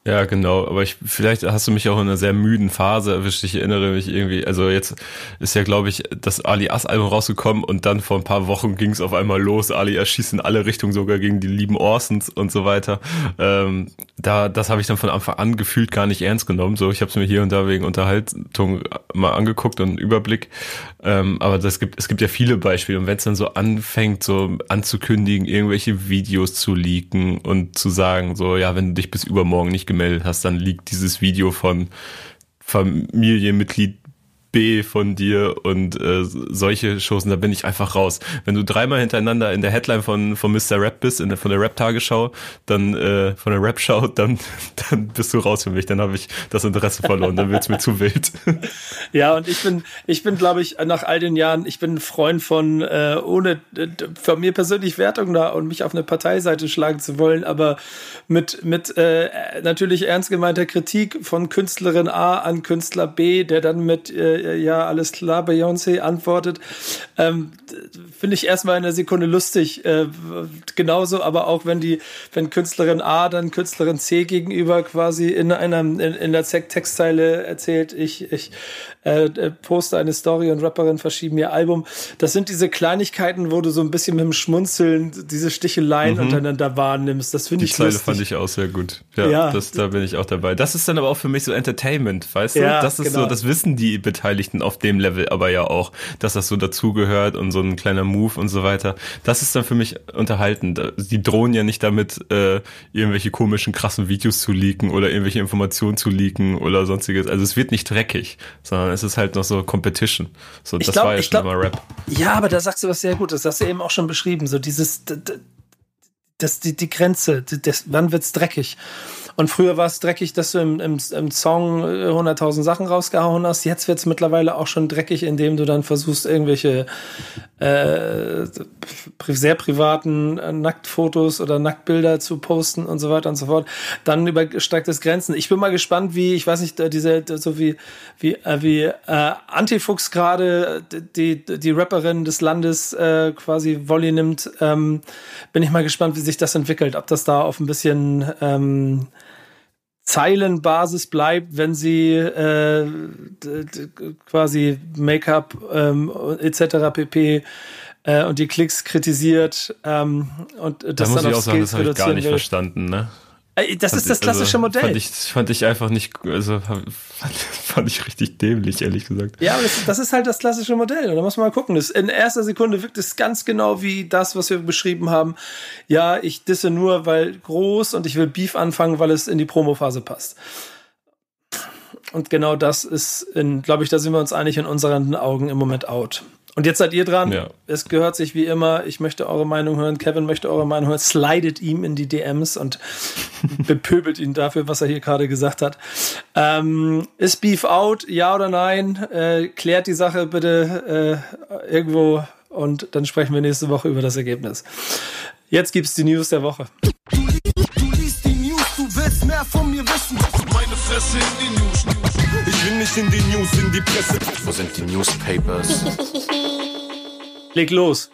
ja, genau. Aber ich, vielleicht hast du mich auch in einer sehr müden Phase erwischt. Ich erinnere mich irgendwie, also jetzt ist ja, glaube ich, das Ali As Album rausgekommen und dann vor ein paar Wochen ging es auf einmal los. Ali erschießt in alle Richtungen, sogar gegen die lieben Orsons und so weiter. Ähm, da, das habe ich dann von Anfang an gefühlt gar nicht ernst genommen. So, ich habe es mir hier und da wegen Unterhaltung mal angeguckt und einen Überblick. Ähm, aber das gibt, es gibt ja viele Beispiele. Und wenn es dann so anfängt, so anzukündigen, irgendwelche Videos zu leaken und zu sagen, so, ja, wenn du dich bis übermorgen nicht gemeldet hast, dann liegt dieses Video von Familienmitglied B von dir und äh, solche Shows, da bin ich einfach raus. Wenn du dreimal hintereinander in der Headline von, von Mr. Rap bist, in der, von der Rap-Tagesschau, dann äh, von der Rap-Show, dann, dann bist du raus für mich. Dann habe ich das Interesse verloren, dann wird's mir zu wild. Ja, und ich bin, ich bin, glaube ich, nach all den Jahren, ich bin ein Freund von, äh, ohne von mir persönlich Wertung da und mich auf eine Parteiseite schlagen zu wollen, aber mit, mit äh, natürlich ernst gemeinter Kritik von Künstlerin A an Künstler B, der dann mit äh, äh, ja, alles klar, Beyoncé antwortet, ähm, finde ich erstmal in der Sekunde lustig. Äh, genauso, aber auch wenn die, wenn Künstlerin A dann Künstlerin C gegenüber quasi in einer, in, in der Textzeile erzählt, ich, ich äh, äh, poste eine Story und Rapperin verschieben ihr Album. Das sind diese Kleinigkeiten, wo du so ein bisschen mit dem Schmunzeln diese Sticheleien mhm. untereinander wahrnimmst. Das finde ich Zeile lustig. fand ich auch sehr gut. Ja, ja, Das, da bin ich auch dabei. Das ist dann aber auch für mich so Entertainment, weißt du? Ja, das ist genau. so, das wissen die Beteiligten auf dem Level aber ja auch, dass das so dazugehört und so ein kleiner Move und so weiter. Das ist dann für mich unterhaltend. Die drohen ja nicht damit, äh, irgendwelche komischen, krassen Videos zu leaken oder irgendwelche Informationen zu leaken oder sonstiges. Also es wird nicht dreckig, sondern es ist halt noch so Competition. So, das glaub, war ja schon glaub, immer Rap. Ja, aber da sagst du was sehr Gutes. Das hast du eben auch schon beschrieben. So dieses, das, die, die Grenze, das, wann wird's dreckig? Und früher war es dreckig, dass du im, im, im Song 100.000 äh, Sachen rausgehauen hast. Jetzt wird es mittlerweile auch schon dreckig, indem du dann versuchst, irgendwelche äh, sehr privaten äh, Nacktfotos oder Nacktbilder zu posten und so weiter und so fort. Dann übersteigt es Grenzen. Ich bin mal gespannt, wie, ich weiß nicht, äh, diese, so wie, wie, äh, wie äh, Antifuchs gerade die, die Rapperin des Landes äh, quasi Volley nimmt. Ähm, bin ich mal gespannt, wie sich das entwickelt. Ob das da auf ein bisschen ähm, Zeilenbasis bleibt, wenn sie äh, quasi Make-up ähm, etc. pp. Äh, und die Klicks kritisiert ähm, und das da muss dann ich auch sagen, das habe ich gar nicht will. verstanden. Ne? Äh, Das ist das klassische also, Modell. Fand ich, fand ich einfach nicht, also fand, fand ich richtig dämlich, ehrlich gesagt. Ja, aber das, das ist halt das klassische Modell. Und da muss man mal gucken. Das, in erster Sekunde wirkt es ganz genau wie das, was wir beschrieben haben. Ja, ich disse nur, weil groß und ich will Beef anfangen, weil es in die Promophase passt. Und genau das ist, glaube ich, da sind wir uns einig in unseren Augen im Moment out. Und jetzt seid ihr dran. Ja. Es gehört sich wie immer. Ich möchte eure Meinung hören. Kevin möchte eure Meinung hören. Slidet ihm in die DMs und bepöbelt ihn dafür, was er hier gerade gesagt hat. Ähm, ist Beef out? Ja oder nein? Äh, klärt die Sache bitte äh, irgendwo und dann sprechen wir nächste Woche über das Ergebnis. Jetzt gibt's die News der Woche. Du liest die News, du willst mehr von mir wissen. Meine Fresse in die News. Ich will nicht in die News, in die Presse. Wo sind die Newspapers? Leg los.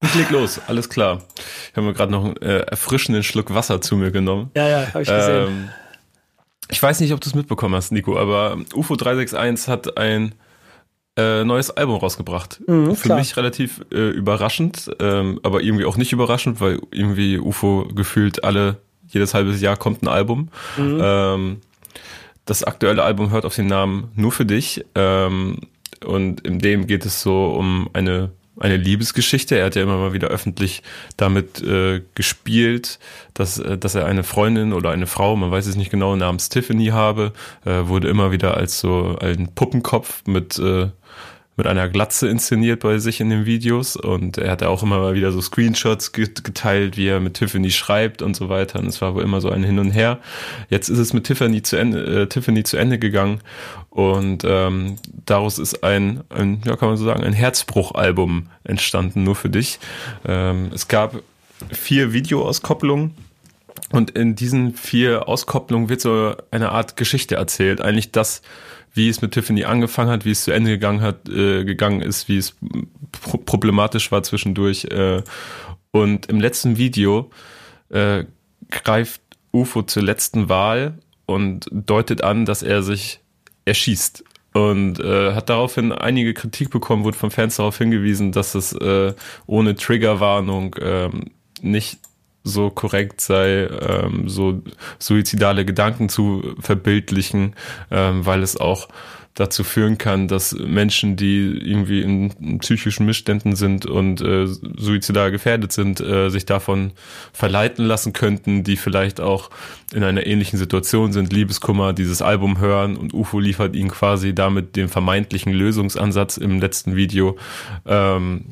Ich leg los, alles klar. Ich habe mir gerade noch einen äh, erfrischenden Schluck Wasser zu mir genommen. Ja, ja, habe ich gesehen. Ähm, ich weiß nicht, ob du es mitbekommen hast, Nico, aber UFO 361 hat ein äh, neues Album rausgebracht. Mhm, Für klar. mich relativ äh, überraschend, ähm, aber irgendwie auch nicht überraschend, weil irgendwie UFO gefühlt alle, jedes halbes Jahr kommt ein Album. Mhm. Ähm, das aktuelle Album hört auf den Namen Nur für dich. Ähm, und in dem geht es so um eine, eine Liebesgeschichte. Er hat ja immer mal wieder öffentlich damit äh, gespielt, dass, äh, dass er eine Freundin oder eine Frau, man weiß es nicht genau, namens Tiffany habe. Äh, wurde immer wieder als so ein Puppenkopf mit äh, mit einer Glatze inszeniert bei sich in den Videos und er hat auch immer mal wieder so Screenshots geteilt, wie er mit Tiffany schreibt und so weiter und es war wohl immer so ein Hin und Her. Jetzt ist es mit Tiffany zu Ende, äh, Tiffany zu Ende gegangen und ähm, daraus ist ein, ein, ja kann man so sagen, ein Herzbruchalbum entstanden, nur für dich. Ähm, es gab vier Videoauskopplungen und in diesen vier Auskopplungen wird so eine Art Geschichte erzählt. Eigentlich das, wie es mit Tiffany angefangen hat, wie es zu Ende gegangen hat, äh, gegangen ist, wie es pro problematisch war zwischendurch. Äh, und im letzten Video äh, greift UFO zur letzten Wahl und deutet an, dass er sich erschießt. Und äh, hat daraufhin einige Kritik bekommen, wurde von Fans darauf hingewiesen, dass es äh, ohne Triggerwarnung ähm, nicht so korrekt sei, ähm, so suizidale Gedanken zu verbildlichen, ähm, weil es auch dazu führen kann, dass Menschen, die irgendwie in psychischen Missständen sind und äh, suizidal gefährdet sind, äh, sich davon verleiten lassen könnten, die vielleicht auch in einer ähnlichen Situation sind, Liebeskummer, dieses Album hören und UFO liefert ihnen quasi damit den vermeintlichen Lösungsansatz im letzten Video. Ähm,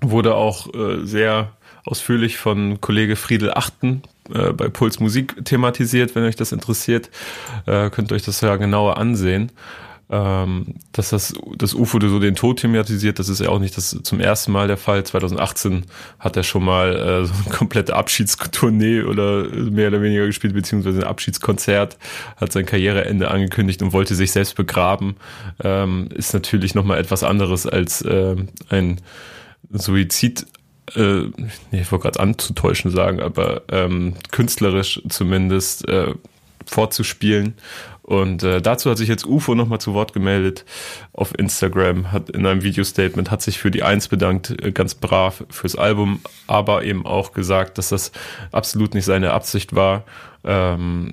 wurde auch äh, sehr ausführlich von Kollege Friedel Achten äh, bei Puls Musik thematisiert. Wenn euch das interessiert, äh, könnt ihr euch das ja genauer ansehen. Ähm, dass das, das UFO so den Tod thematisiert, das ist ja auch nicht das zum ersten Mal der Fall. 2018 hat er schon mal äh, so eine komplette Abschiedstournee oder mehr oder weniger gespielt, beziehungsweise ein Abschiedskonzert, hat sein Karriereende angekündigt und wollte sich selbst begraben. Ähm, ist natürlich nochmal etwas anderes als äh, ein Suizid äh, ich wollte gerade anzutäuschen sagen, aber ähm, künstlerisch zumindest äh, vorzuspielen. Und äh, dazu hat sich jetzt UFO nochmal zu Wort gemeldet auf Instagram, hat in einem Video-Statement, hat sich für die Eins bedankt, äh, ganz brav fürs Album, aber eben auch gesagt, dass das absolut nicht seine Absicht war, ähm,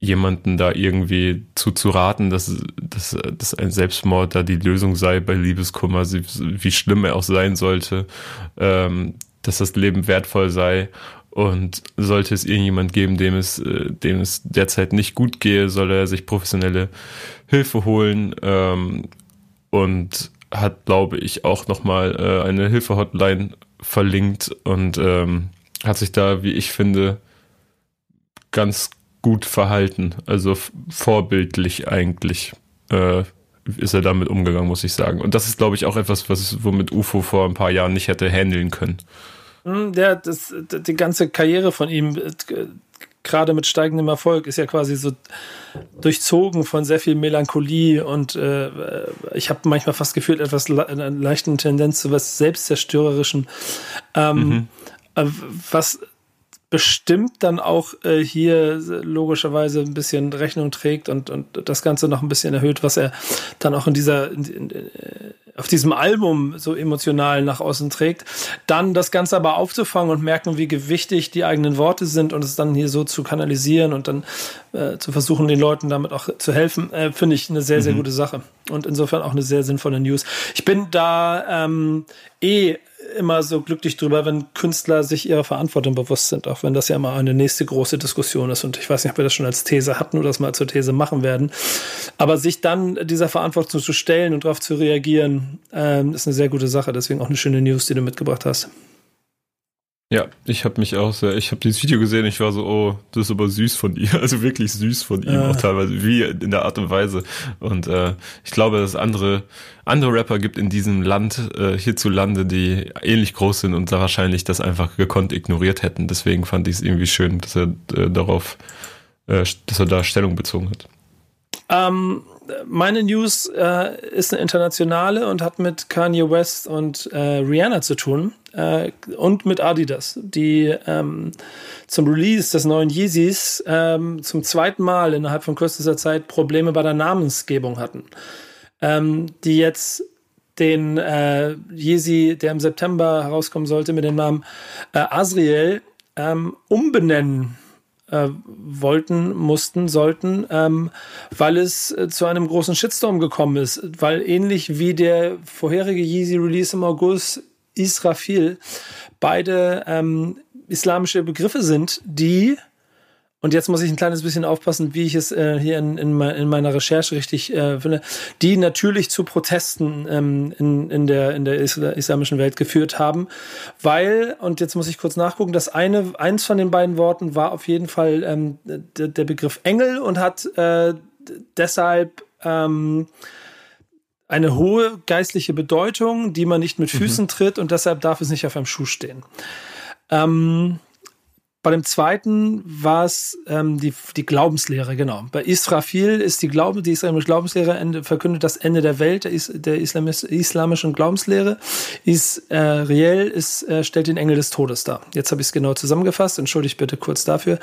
jemanden da irgendwie zu, zu raten, dass, dass, dass ein Selbstmord da die Lösung sei bei Liebeskummer, wie schlimm er auch sein sollte, ähm, dass das Leben wertvoll sei. Und sollte es irgendjemand geben, dem es, äh, dem es derzeit nicht gut gehe, soll er sich professionelle Hilfe holen ähm, und hat, glaube ich, auch nochmal äh, eine Hilfe-Hotline verlinkt und ähm, hat sich da, wie ich finde, ganz gut verhalten. Also vorbildlich eigentlich äh, ist er damit umgegangen, muss ich sagen. Und das ist, glaube ich, auch etwas, was womit UFO vor ein paar Jahren nicht hätte handeln können. Ja, das, die ganze Karriere von ihm, äh, gerade mit steigendem Erfolg, ist ja quasi so durchzogen von sehr viel Melancholie und äh, ich habe manchmal fast gefühlt etwas le eine leichten Tendenz zu was Selbstzerstörerischem. Ähm, mhm. Was bestimmt dann auch äh, hier logischerweise ein bisschen Rechnung trägt und, und das Ganze noch ein bisschen erhöht, was er dann auch in dieser, in, in, äh, auf diesem Album so emotional nach außen trägt. Dann das Ganze aber aufzufangen und merken, wie gewichtig die eigenen Worte sind und es dann hier so zu kanalisieren und dann äh, zu versuchen, den Leuten damit auch zu helfen, äh, finde ich eine sehr, sehr mhm. gute Sache. Und insofern auch eine sehr sinnvolle News. Ich bin da ähm, eh immer so glücklich drüber, wenn Künstler sich ihrer Verantwortung bewusst sind, auch wenn das ja immer eine nächste große Diskussion ist. Und ich weiß nicht, ob wir das schon als These hatten oder das mal zur These machen werden. Aber sich dann dieser Verantwortung zu stellen und darauf zu reagieren, ähm, ist eine sehr gute Sache. Deswegen auch eine schöne News, die du mitgebracht hast. Ja, ich habe mich auch sehr, ich habe dieses Video gesehen, ich war so, oh, das ist aber süß von ihm, also wirklich süß von ihm, ja. auch teilweise, wie in der Art und Weise. Und äh, ich glaube, dass es andere, andere Rapper gibt in diesem Land, äh, hierzulande, die ähnlich groß sind und da wahrscheinlich das einfach gekonnt ignoriert hätten. Deswegen fand ich es irgendwie schön, dass er äh, darauf, äh, dass er da Stellung bezogen hat. Ähm, meine News äh, ist eine internationale und hat mit Kanye West und äh, Rihanna zu tun äh, und mit Adidas, die ähm, zum Release des neuen Yeezys ähm, zum zweiten Mal innerhalb von kürzester Zeit Probleme bei der Namensgebung hatten. Ähm, die jetzt den äh, Yeezy, der im September herauskommen sollte, mit dem Namen äh, Asriel ähm, umbenennen äh, wollten, mussten, sollten, ähm, weil es äh, zu einem großen Shitstorm gekommen ist. Weil ähnlich wie der vorherige Yeezy-Release im August Israfil beide ähm, islamische Begriffe sind, die und jetzt muss ich ein kleines bisschen aufpassen, wie ich es äh, hier in, in, in, meiner Recherche richtig äh, finde, die natürlich zu Protesten ähm, in, in, der, in der islamischen Welt geführt haben, weil, und jetzt muss ich kurz nachgucken, das eine, eins von den beiden Worten war auf jeden Fall ähm, der, Begriff Engel und hat äh, deshalb ähm, eine hohe geistliche Bedeutung, die man nicht mit Füßen mhm. tritt und deshalb darf es nicht auf einem Schuh stehen. Ähm, bei dem zweiten war es ähm, die, die Glaubenslehre, genau. Bei Israfil ist die Glaube, die islamische Glaubenslehre verkündet das Ende der Welt, der, Is, der Islamis, islamischen Glaubenslehre. Israel ist, äh, stellt den Engel des Todes dar. Jetzt habe ich es genau zusammengefasst, entschuldigt bitte kurz dafür.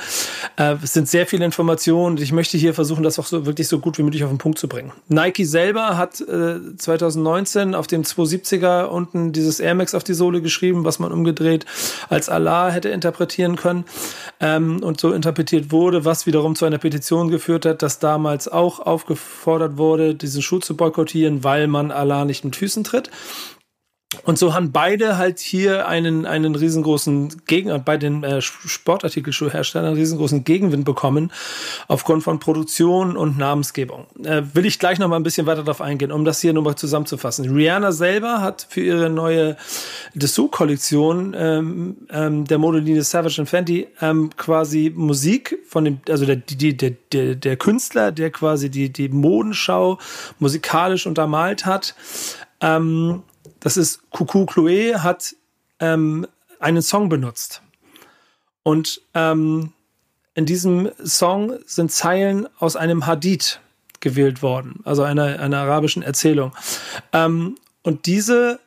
Äh, es sind sehr viele Informationen ich möchte hier versuchen, das auch so wirklich so gut wie möglich auf den Punkt zu bringen. Nike selber hat äh, 2019 auf dem 270er unten dieses Air Max auf die Sohle geschrieben, was man umgedreht als Allah hätte interpretieren können ähm, und so interpretiert wurde, was wiederum zu einer Petition geführt hat, dass damals auch aufgefordert wurde, diesen Schuh zu boykottieren, weil man Allah nicht mit Füßen tritt. Und so haben beide halt hier einen, einen riesengroßen Gegen, bei den äh, Sportartikelschuhherstellern einen riesengroßen Gegenwind bekommen, aufgrund von Produktion und Namensgebung. Äh, will ich gleich noch mal ein bisschen weiter darauf eingehen, um das hier nochmal zusammenzufassen. Rihanna selber hat für ihre neue Dessous-Kollektion ähm, ähm, der Modelinie Savage and Fenty ähm, quasi Musik von dem, also der, die, der, der, der Künstler, der quasi die, die Modenschau musikalisch untermalt hat, ähm, das ist Coucou Chloé hat ähm, einen Song benutzt. Und ähm, in diesem Song sind Zeilen aus einem Hadith gewählt worden, also einer, einer arabischen Erzählung. Ähm, und diese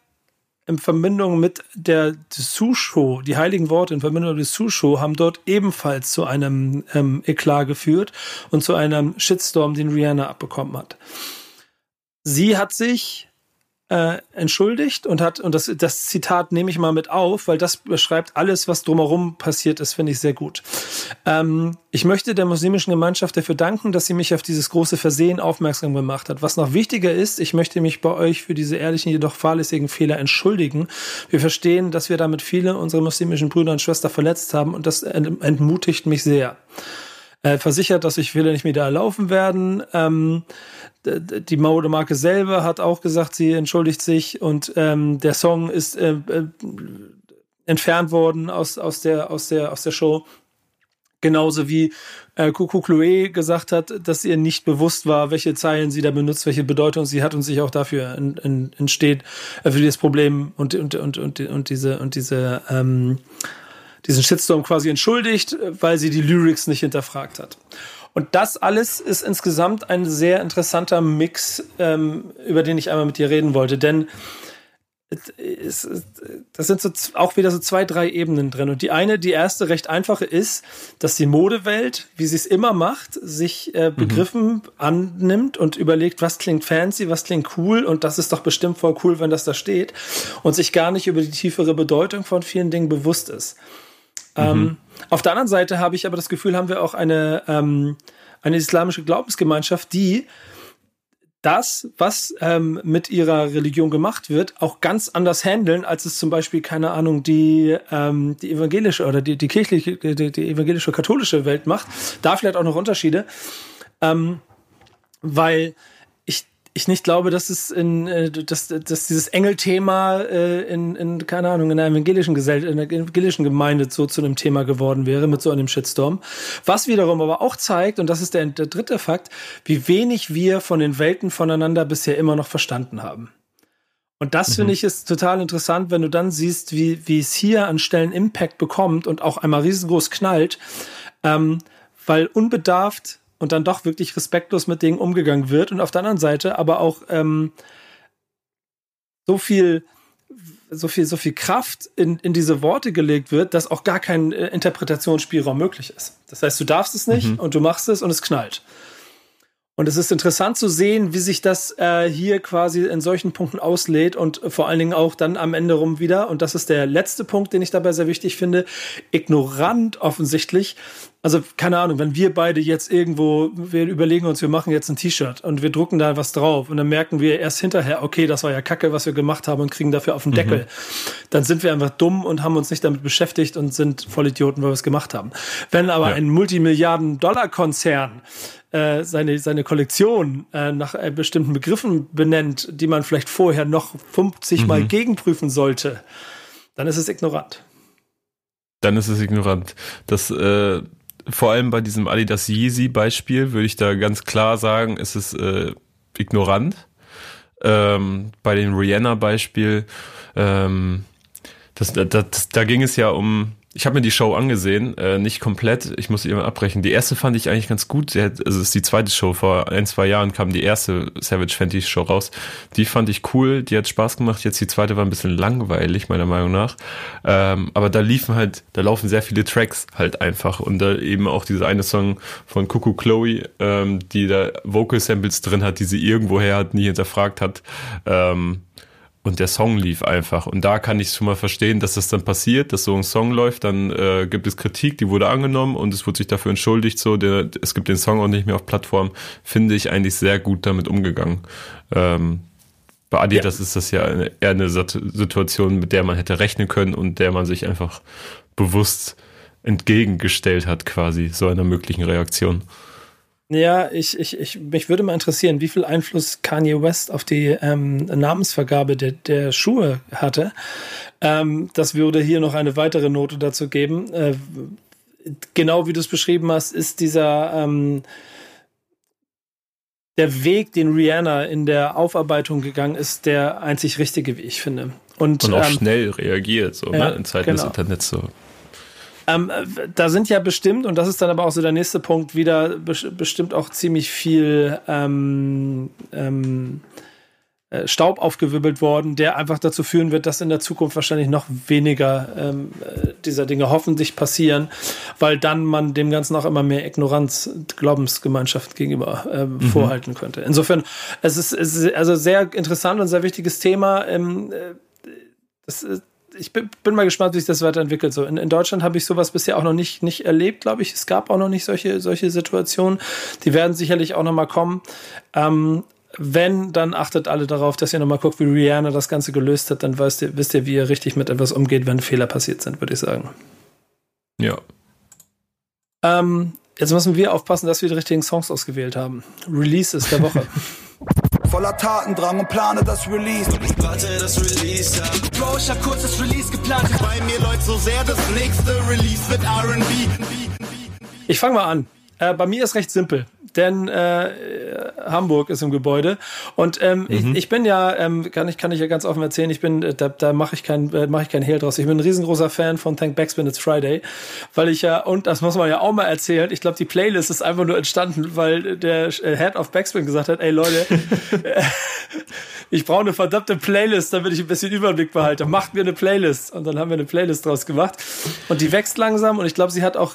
in Verbindung mit der Susho, die heiligen Worte in Verbindung mit der Susho, haben dort ebenfalls zu einem ähm, Eklat geführt und zu einem Shitstorm, den Rihanna abbekommen hat. Sie hat sich äh, entschuldigt und hat, und das, das Zitat nehme ich mal mit auf, weil das beschreibt alles, was drumherum passiert ist, finde ich sehr gut. Ähm, ich möchte der muslimischen Gemeinschaft dafür danken, dass sie mich auf dieses große Versehen aufmerksam gemacht hat. Was noch wichtiger ist, ich möchte mich bei euch für diese ehrlichen, jedoch fahrlässigen Fehler entschuldigen. Wir verstehen, dass wir damit viele unserer muslimischen Brüder und Schwestern verletzt haben und das entmutigt mich sehr. Äh, versichert, dass sich Fehler nicht mehr erlaufen werden. Ähm, die Modemarke selber hat auch gesagt, sie entschuldigt sich und ähm, der Song ist äh, äh, entfernt worden aus, aus, der, aus, der, aus der Show. Genauso wie äh, Coucou Chloé gesagt hat, dass ihr nicht bewusst war, welche Zeilen sie da benutzt, welche Bedeutung sie hat und sich auch dafür in, in, entsteht, äh, für dieses Problem und, und, und, und, und diese, und diese, ähm, diesen Shitstorm quasi entschuldigt, weil sie die Lyrics nicht hinterfragt hat. Und das alles ist insgesamt ein sehr interessanter Mix, ähm, über den ich einmal mit dir reden wollte. Denn das sind so auch wieder so zwei, drei Ebenen drin. Und die eine, die erste recht einfache ist, dass die Modewelt, wie sie es immer macht, sich äh, mhm. Begriffen mhm. annimmt und überlegt, was klingt fancy, was klingt cool und das ist doch bestimmt voll cool, wenn das da steht und sich gar nicht über die tiefere Bedeutung von vielen Dingen bewusst ist. Mhm. Ähm, auf der anderen Seite habe ich aber das Gefühl, haben wir auch eine, ähm, eine islamische Glaubensgemeinschaft, die das, was ähm, mit ihrer Religion gemacht wird, auch ganz anders handeln, als es zum Beispiel, keine Ahnung, die, ähm, die evangelische oder die, die kirchliche, die, die evangelische katholische Welt macht. Da vielleicht auch noch Unterschiede. Ähm, weil ich nicht glaube, dass es in, äh, dass, dass dieses Engelthema äh, in, in, keine Ahnung, in einer evangelischen Gesellschaft, in einer evangelischen Gemeinde so zu einem Thema geworden wäre mit so einem Shitstorm. Was wiederum aber auch zeigt, und das ist der, der dritte Fakt, wie wenig wir von den Welten voneinander bisher immer noch verstanden haben. Und das mhm. finde ich ist total interessant, wenn du dann siehst, wie, wie es hier an Stellen Impact bekommt und auch einmal riesengroß knallt, ähm, weil unbedarft und dann doch wirklich respektlos mit Dingen umgegangen wird und auf der anderen Seite aber auch ähm, so viel so viel so viel Kraft in, in diese Worte gelegt wird, dass auch gar kein äh, Interpretationsspielraum möglich ist. Das heißt, du darfst es nicht mhm. und du machst es und es knallt. Und es ist interessant zu sehen, wie sich das äh, hier quasi in solchen Punkten auslädt und vor allen Dingen auch dann am Ende rum wieder. Und das ist der letzte Punkt, den ich dabei sehr wichtig finde. Ignorant offensichtlich. Also keine Ahnung, wenn wir beide jetzt irgendwo, wir überlegen uns, wir machen jetzt ein T-Shirt und wir drucken da was drauf und dann merken wir erst hinterher, okay, das war ja Kacke, was wir gemacht haben und kriegen dafür auf den Deckel. Mhm. Dann sind wir einfach dumm und haben uns nicht damit beschäftigt und sind Vollidioten, weil wir es gemacht haben. Wenn aber ja. ein Multimilliarden-Dollar-Konzern äh, seine, seine Kollektion äh, nach äh, bestimmten Begriffen benennt, die man vielleicht vorher noch 50 mhm. Mal gegenprüfen sollte, dann ist es ignorant. Dann ist es ignorant. Das, äh, vor allem bei diesem Adidas Yeezy Beispiel würde ich da ganz klar sagen, ist es äh, ignorant. Ähm, bei dem Rihanna Beispiel, ähm, das, das, das, da ging es ja um ich habe mir die Show angesehen, äh, nicht komplett, ich muss immer abbrechen. Die erste fand ich eigentlich ganz gut. Hat, also es ist die zweite Show, vor ein, zwei Jahren kam die erste Savage Fenty Show raus. Die fand ich cool, die hat Spaß gemacht. Jetzt die zweite war ein bisschen langweilig, meiner Meinung nach. Ähm, aber da liefen halt, da laufen sehr viele Tracks halt einfach. Und da eben auch dieser eine Song von Cuckoo Chloe, ähm, die da Vocal Samples drin hat, die sie irgendwoher hat, nie hinterfragt hat. Ähm, und der Song lief einfach. Und da kann ich schon mal verstehen, dass das dann passiert, dass so ein Song läuft, dann äh, gibt es Kritik, die wurde angenommen und es wurde sich dafür entschuldigt. So, der, es gibt den Song auch nicht mehr auf Plattform. Finde ich eigentlich sehr gut damit umgegangen. Ähm, bei Adidas ja. ist das ja eine, eher eine Situation, mit der man hätte rechnen können und der man sich einfach bewusst entgegengestellt hat, quasi so einer möglichen Reaktion. Ja, ich, ich, ich, mich würde mal interessieren, wie viel Einfluss Kanye West auf die ähm, Namensvergabe der, der Schuhe hatte. Ähm, das würde hier noch eine weitere Note dazu geben. Äh, genau wie du es beschrieben hast, ist dieser ähm, der Weg, den Rihanna in der Aufarbeitung gegangen ist, der einzig richtige, wie ich finde. Und, Und auch ähm, schnell reagiert, so ne, ja, ne? in Zeiten genau. des Internets so. Ähm, da sind ja bestimmt, und das ist dann aber auch so der nächste Punkt, wieder bestimmt auch ziemlich viel ähm, ähm, äh, Staub aufgewirbelt worden, der einfach dazu führen wird, dass in der Zukunft wahrscheinlich noch weniger ähm, äh, dieser Dinge hoffentlich passieren, weil dann man dem Ganzen auch immer mehr Ignoranz Glaubensgemeinschaft gegenüber äh, mhm. vorhalten könnte. Insofern, es ist, es ist also sehr interessant und sehr wichtiges Thema. Ähm, äh, das ist ich bin, bin, mal gespannt, wie sich das weiterentwickelt. So in, in Deutschland habe ich sowas bisher auch noch nicht, nicht erlebt, glaube ich. Es gab auch noch nicht solche, solche Situationen. Die werden sicherlich auch noch mal kommen. Ähm, wenn, dann achtet alle darauf, dass ihr noch mal guckt, wie Rihanna das Ganze gelöst hat. Dann weißt ihr, wisst ihr, wie ihr richtig mit etwas umgeht, wenn Fehler passiert sind, würde ich sagen. Ja. Ähm, jetzt müssen wir aufpassen, dass wir die richtigen Songs ausgewählt haben. Releases der Woche. Voller Tatendrang und plane das Release. Warte, das Release, ja. Bro, ich hab kurz das Release geplant. Bei mir läuft so sehr, das nächste Release wird R&B. Ich fange mal an. Äh, bei mir ist recht simpel. Denn äh, Hamburg ist im Gebäude. Und ähm, mhm. ich, ich bin ja, ähm, kann ich kann ich ja ganz offen erzählen, ich bin, äh, da, da mache ich kein äh, mache ich kein Hehl draus. Ich bin ein riesengroßer Fan von Thank Backspin It's Friday, weil ich ja und das muss man ja auch mal erzählen. Ich glaube, die Playlist ist einfach nur entstanden, weil der äh, Head of Backspin gesagt hat, ey Leute, ich brauche eine verdammte Playlist, damit ich ein bisschen Überblick behalte. Macht mir eine Playlist und dann haben wir eine Playlist draus gemacht und die wächst langsam und ich glaube, sie hat auch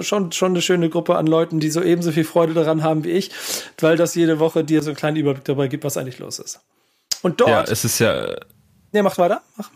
schon schon eine schöne Gruppe an Leuten, die so ebenso viel Freude daran haben wie ich, weil das jede Woche dir so einen kleinen Überblick dabei gibt, was eigentlich los ist. Und dort. Ja, es ist ja. Nee, macht weiter. Mach.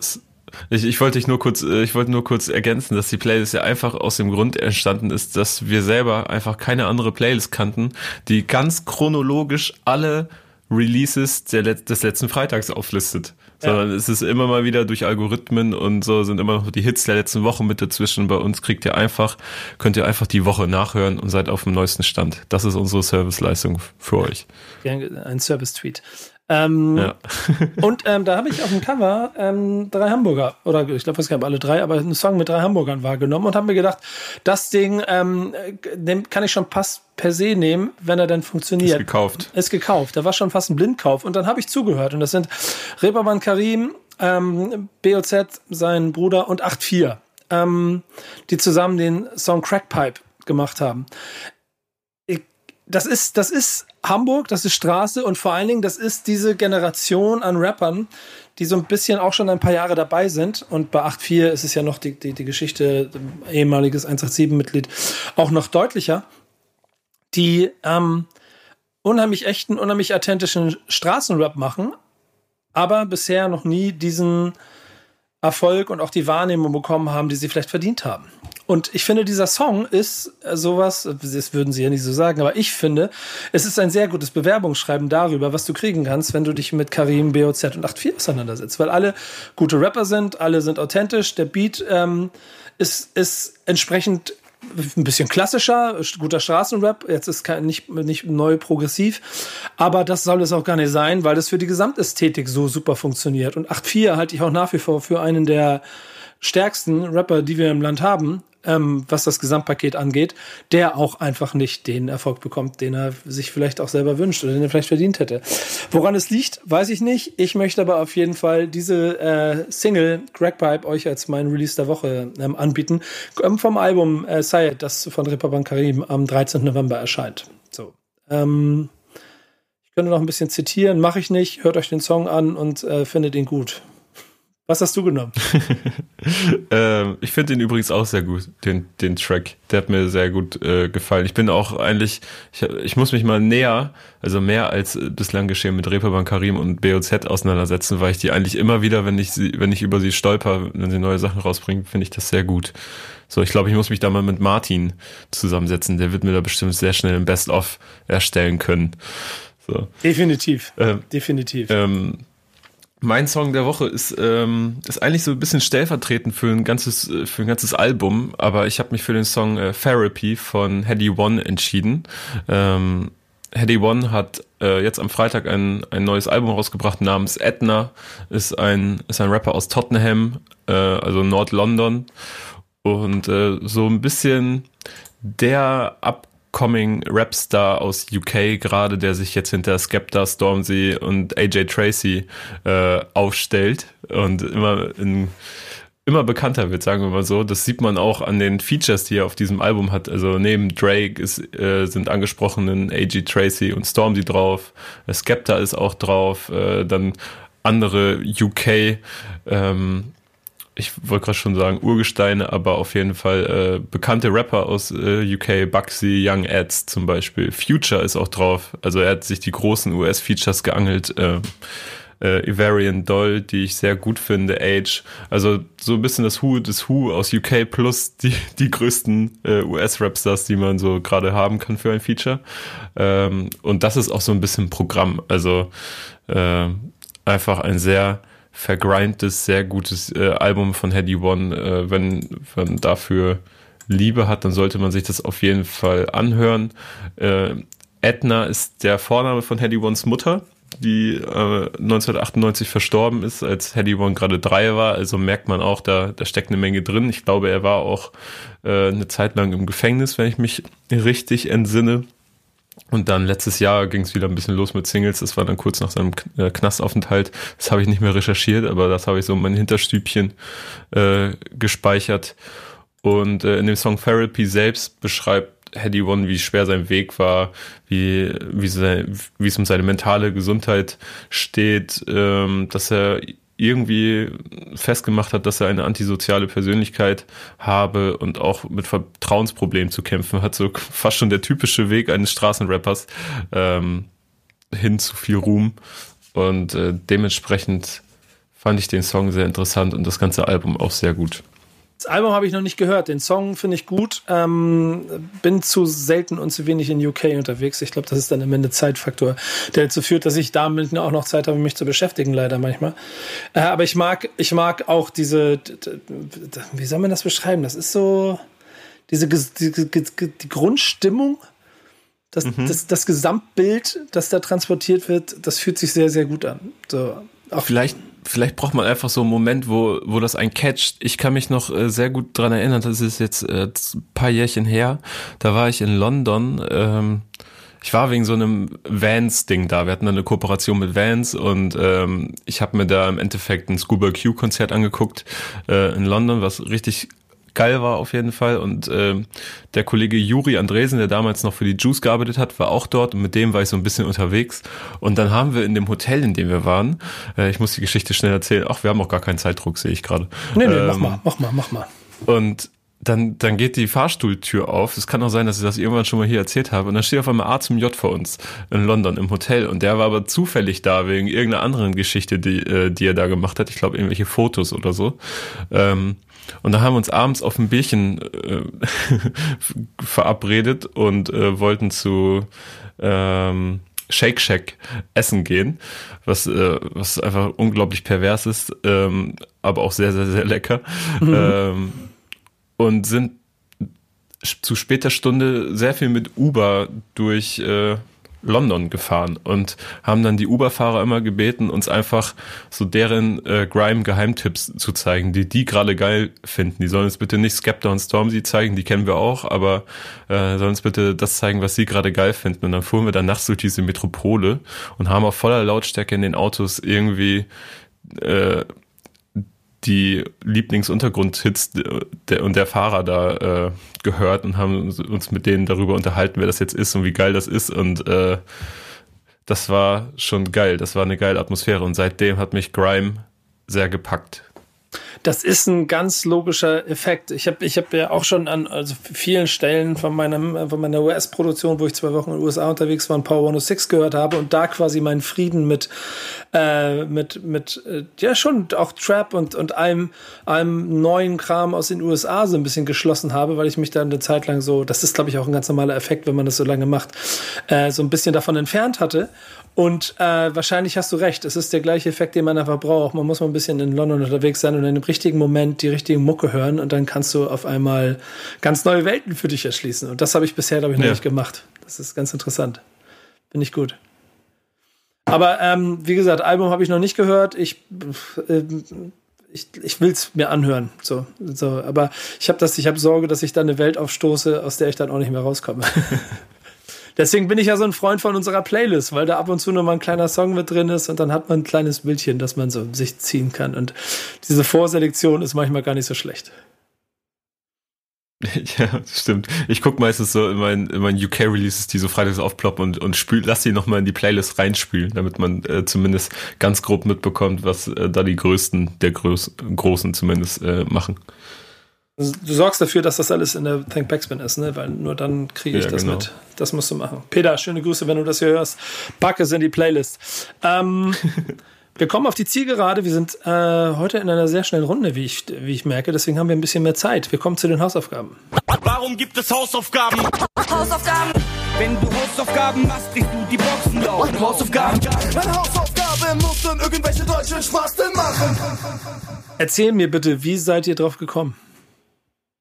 Ich, ich wollte dich nur kurz, äh, ich wollte nur kurz ergänzen, dass die Playlist ja einfach aus dem Grund entstanden ist, dass wir selber einfach keine andere Playlist kannten, die ganz chronologisch alle Releases der, des letzten Freitags auflistet. Sondern ja. es ist immer mal wieder durch Algorithmen und so sind immer noch die Hits der letzten Woche mit dazwischen. Bei uns kriegt ihr einfach, könnt ihr einfach die Woche nachhören und seid auf dem neuesten Stand. Das ist unsere Serviceleistung für euch. Ein Service-Tweet. Ähm, ja. und ähm, da habe ich auf dem Cover ähm, drei Hamburger, oder ich glaube, es gab alle drei, aber einen Song mit drei Hamburgern wahrgenommen und habe mir gedacht, das Ding ähm, den kann ich schon pass per se nehmen, wenn er dann funktioniert. Ist gekauft. Ist gekauft. Da war schon fast ein Blindkauf. Und dann habe ich zugehört. Und das sind Reeperbahn Karim, ähm, BOZ, sein Bruder und 8-4, ähm, die zusammen den Song Crackpipe gemacht haben das ist, das ist Hamburg, das ist Straße und vor allen Dingen, das ist diese Generation an Rappern, die so ein bisschen auch schon ein paar Jahre dabei sind. Und bei 8.4 ist es ja noch die, die, die Geschichte, ehemaliges 187-Mitglied, auch noch deutlicher, die ähm, unheimlich echten, unheimlich authentischen Straßenrap machen, aber bisher noch nie diesen Erfolg und auch die Wahrnehmung bekommen haben, die sie vielleicht verdient haben. Und ich finde, dieser Song ist sowas, das würden sie ja nicht so sagen, aber ich finde, es ist ein sehr gutes Bewerbungsschreiben darüber, was du kriegen kannst, wenn du dich mit Karim, BOZ und 8.4 auseinandersetzt. Weil alle gute Rapper sind, alle sind authentisch, der Beat ähm, ist, ist entsprechend ein bisschen klassischer, guter Straßenrap. Jetzt ist kein, nicht, nicht neu progressiv. Aber das soll es auch gar nicht sein, weil das für die Gesamtästhetik so super funktioniert. Und 8.4 halte ich auch nach wie vor für einen der stärksten Rapper, die wir im Land haben ähm, was das Gesamtpaket angeht, der auch einfach nicht den Erfolg bekommt, den er sich vielleicht auch selber wünscht oder den er vielleicht verdient hätte. Woran es liegt, weiß ich nicht. Ich möchte aber auf jeden Fall diese äh, Single Greg Pipe euch als mein Release der Woche ähm, anbieten. Ähm, vom Album äh, Sayed, das von Reeperbahn Karim am 13. November erscheint. So. Ähm, ich könnte noch ein bisschen zitieren, mache ich nicht. Hört euch den Song an und äh, findet ihn gut. Was hast du genommen? ähm, ich finde den übrigens auch sehr gut, den, den Track. Der hat mir sehr gut äh, gefallen. Ich bin auch eigentlich, ich, ich muss mich mal näher, also mehr als bislang geschehen mit Reeperbahn Karim und BOZ auseinandersetzen, weil ich die eigentlich immer wieder, wenn ich sie, wenn ich über sie stolper, wenn sie neue Sachen rausbringen, finde ich das sehr gut. So, ich glaube, ich muss mich da mal mit Martin zusammensetzen. Der wird mir da bestimmt sehr schnell ein Best-of erstellen können. So. Definitiv. Ähm, Definitiv. Ähm, mein Song der Woche ist, ähm, ist eigentlich so ein bisschen stellvertretend für ein ganzes, äh, für ein ganzes Album, aber ich habe mich für den Song äh, Therapy von Hedy One entschieden. Ähm, Hedy One hat äh, jetzt am Freitag ein, ein neues Album rausgebracht namens Edna, ist ein, ist ein Rapper aus Tottenham, äh, also Nord-London und äh, so ein bisschen der ab upcoming Rapstar aus UK gerade, der sich jetzt hinter Skepta, Stormzy und AJ Tracy äh, aufstellt und immer in immer bekannter wird, sagen wir mal so. Das sieht man auch an den Features, die er auf diesem Album hat. Also neben Drake ist, äh, sind angesprochenen AJ Tracy und Stormzy drauf. Skepta ist auch drauf. Äh, dann andere UK ähm, ich wollte gerade schon sagen Urgesteine, aber auf jeden Fall äh, bekannte Rapper aus äh, UK, Bugsy, Young Ads zum Beispiel. Future ist auch drauf. Also er hat sich die großen US-Features geangelt. Äh, äh, Ivarian Doll, die ich sehr gut finde, Age. Also so ein bisschen das Who des Who aus UK plus die, die größten äh, US-Rapstars, die man so gerade haben kann für ein Feature. Ähm, und das ist auch so ein bisschen Programm. Also äh, einfach ein sehr vergrindtes, sehr gutes äh, Album von Hedy One. Äh, wenn man dafür Liebe hat, dann sollte man sich das auf jeden Fall anhören. Äh, Edna ist der Vorname von Hedy Ones Mutter, die äh, 1998 verstorben ist, als Hedy One gerade drei war. Also merkt man auch, da, da steckt eine Menge drin. Ich glaube, er war auch äh, eine Zeit lang im Gefängnis, wenn ich mich richtig entsinne. Und dann letztes Jahr ging es wieder ein bisschen los mit Singles. Das war dann kurz nach seinem äh, Knastaufenthalt. Das habe ich nicht mehr recherchiert, aber das habe ich so in mein Hinterstübchen äh, gespeichert. Und äh, in dem Song Therapy selbst beschreibt Hedy One, wie schwer sein Weg war, wie, wie, sein, wie es um seine mentale Gesundheit steht, ähm, dass er irgendwie festgemacht hat, dass er eine antisoziale Persönlichkeit habe und auch mit Vertrauensproblemen zu kämpfen hat. So fast schon der typische Weg eines Straßenrappers ähm, hin zu viel Ruhm. Und äh, dementsprechend fand ich den Song sehr interessant und das ganze Album auch sehr gut. Das Album habe ich noch nicht gehört. Den Song finde ich gut. Ähm, bin zu selten und zu wenig in UK unterwegs. Ich glaube, das ist dann am Ende Zeitfaktor, der dazu führt, dass ich damit auch noch Zeit habe, mich zu beschäftigen, leider manchmal. Äh, aber ich mag, ich mag auch diese, wie soll man das beschreiben? Das ist so diese die, die, die Grundstimmung. Das, mhm. das, das Gesamtbild, das da transportiert wird, das fühlt sich sehr, sehr gut an. So, auch Vielleicht vielleicht braucht man einfach so einen Moment, wo, wo das ein catcht. Ich kann mich noch äh, sehr gut dran erinnern, das ist jetzt äh, ein paar Jährchen her. Da war ich in London. Ähm, ich war wegen so einem Vans-Ding da. Wir hatten eine Kooperation mit Vans und ähm, ich habe mir da im Endeffekt ein Scuba Q-Konzert angeguckt äh, in London, was richtig geil war auf jeden Fall. Und äh, der Kollege Juri Andresen, der damals noch für die Juice gearbeitet hat, war auch dort und mit dem war ich so ein bisschen unterwegs. Und dann haben wir in dem Hotel, in dem wir waren, äh, ich muss die Geschichte schnell erzählen. Ach, wir haben auch gar keinen Zeitdruck, sehe ich gerade. Nee, nee, ähm, mach mal, mach mal, mach mal. Und dann, dann geht die Fahrstuhltür auf. Es kann auch sein, dass ich das irgendwann schon mal hier erzählt habe. Und dann steht auf einmal A zum J vor uns in London im Hotel. Und der war aber zufällig da wegen irgendeiner anderen Geschichte, die, äh, die er da gemacht hat. Ich glaube, irgendwelche Fotos oder so. Ähm, und da haben wir uns abends auf ein Bierchen äh, verabredet und äh, wollten zu ähm, Shake Shack essen gehen, was, äh, was einfach unglaublich pervers ist, ähm, aber auch sehr, sehr, sehr lecker. Mhm. Ähm, und sind zu später Stunde sehr viel mit Uber durch äh, London gefahren und haben dann die Uber-Fahrer immer gebeten, uns einfach so deren äh, Grime-Geheimtipps zu zeigen, die die gerade geil finden. Die sollen uns bitte nicht Skepta und Stormzy zeigen, die kennen wir auch, aber äh, sollen uns bitte das zeigen, was sie gerade geil finden. Und dann fuhren wir dann nachts durch diese Metropole und haben auf voller Lautstärke in den Autos irgendwie äh, die Lieblingsuntergrundhits der, und der Fahrer da äh, gehört und haben uns mit denen darüber unterhalten, wer das jetzt ist und wie geil das ist. Und äh, das war schon geil. Das war eine geile Atmosphäre. Und seitdem hat mich Grime sehr gepackt. Das ist ein ganz logischer Effekt. Ich habe ich hab ja auch schon an also vielen Stellen von, meinem, von meiner US-Produktion, wo ich zwei Wochen in den USA unterwegs war, und Power 106 gehört habe und da quasi meinen Frieden mit, äh, mit, mit äh, ja schon auch Trap und, und allem, allem neuen Kram aus den USA so ein bisschen geschlossen habe, weil ich mich da eine Zeit lang so, das ist glaube ich auch ein ganz normaler Effekt, wenn man das so lange macht, äh, so ein bisschen davon entfernt hatte. Und äh, wahrscheinlich hast du recht, es ist der gleiche Effekt, den man einfach braucht. Man muss mal ein bisschen in London unterwegs sein und in dem richtigen Moment die richtige Mucke hören und dann kannst du auf einmal ganz neue Welten für dich erschließen. Und das habe ich bisher, glaube ich, noch ja. nicht gemacht. Das ist ganz interessant. Finde ich gut. Aber ähm, wie gesagt, Album habe ich noch nicht gehört. Ich, äh, ich, ich will es mir anhören. So, so. Aber ich habe habe Sorge, dass ich da eine Welt aufstoße, aus der ich dann auch nicht mehr rauskomme. Deswegen bin ich ja so ein Freund von unserer Playlist, weil da ab und zu noch mal ein kleiner Song mit drin ist und dann hat man ein kleines Bildchen, das man so sich ziehen kann. Und diese Vorselektion ist manchmal gar nicht so schlecht. Ja, stimmt. Ich gucke meistens so in meinen, in meinen UK-Releases, die so freitags aufploppen und, und spül, lass die nochmal in die Playlist reinspülen, damit man äh, zumindest ganz grob mitbekommt, was äh, da die größten der Groß, Großen zumindest äh, machen. Du sorgst dafür, dass das alles in der Think Backspin ist, ne? Weil nur dann kriege ich ja, das genau. mit. Das musst du machen. Peter, schöne Grüße, wenn du das hier hörst. Pack es in die Playlist. Ähm, wir kommen auf die Zielgerade. Wir sind äh, heute in einer sehr schnellen Runde, wie ich, wie ich merke. Deswegen haben wir ein bisschen mehr Zeit. Wir kommen zu den Hausaufgaben. Warum gibt es Hausaufgaben? Hausaufgaben. Wenn du Hausaufgaben machst, kriegst du die Boxen laut. Hausaufgaben. Eine Hausaufgabe muss dann irgendwelche deutschen Spasten machen. Erzähl mir bitte, wie seid ihr drauf gekommen?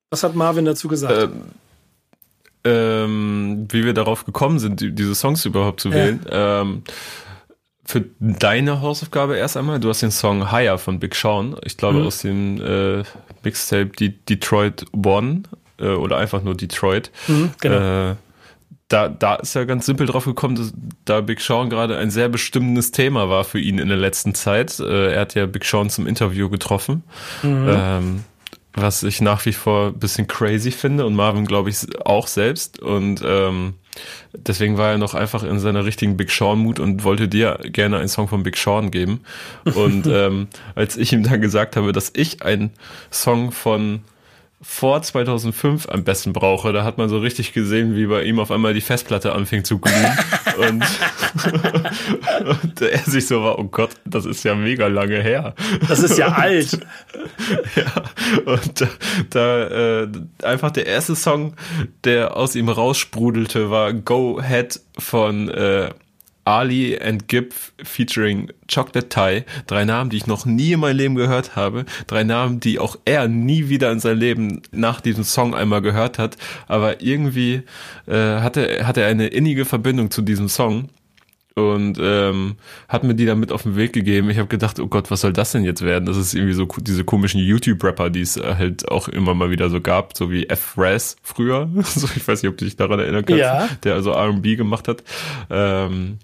Was hat Marvin dazu gesagt? Ähm, ähm, wie wir darauf gekommen sind, diese Songs überhaupt zu wählen. Ja. Ähm, für deine Hausaufgabe erst einmal, du hast den Song Higher von Big Sean, ich glaube mhm. aus dem äh, Mixtape Die Detroit One äh, oder einfach nur Detroit. Mhm, genau. Äh, da, da ist er ganz simpel drauf gekommen, dass da Big Sean gerade ein sehr bestimmendes Thema war für ihn in der letzten Zeit. Äh, er hat ja Big Sean zum Interview getroffen. Mhm. Ähm, was ich nach wie vor ein bisschen crazy finde und Marvin glaube ich auch selbst und ähm, deswegen war er noch einfach in seiner richtigen Big Sean Mut und wollte dir gerne einen Song von Big Sean geben und ähm, als ich ihm dann gesagt habe, dass ich einen Song von vor 2005 am besten brauche. Da hat man so richtig gesehen, wie bei ihm auf einmal die Festplatte anfing zu glühen. und, und er sich so war, oh Gott, das ist ja mega lange her. Das ist ja alt. ja, und da, äh, einfach der erste Song, der aus ihm raussprudelte, war Go Ahead von äh, Ali and Gib featuring Chocolate Thai. Drei Namen, die ich noch nie in meinem Leben gehört habe. Drei Namen, die auch er nie wieder in seinem Leben nach diesem Song einmal gehört hat. Aber irgendwie äh, hatte, hatte er eine innige Verbindung zu diesem Song und ähm, hat mir die damit auf den Weg gegeben. Ich habe gedacht, oh Gott, was soll das denn jetzt werden? Das ist irgendwie so diese komischen YouTube-Rapper, die es halt auch immer mal wieder so gab, so wie F-Raz früher. so, ich weiß nicht, ob du dich daran erinnern kannst, ja. der also R&B gemacht hat. Ähm,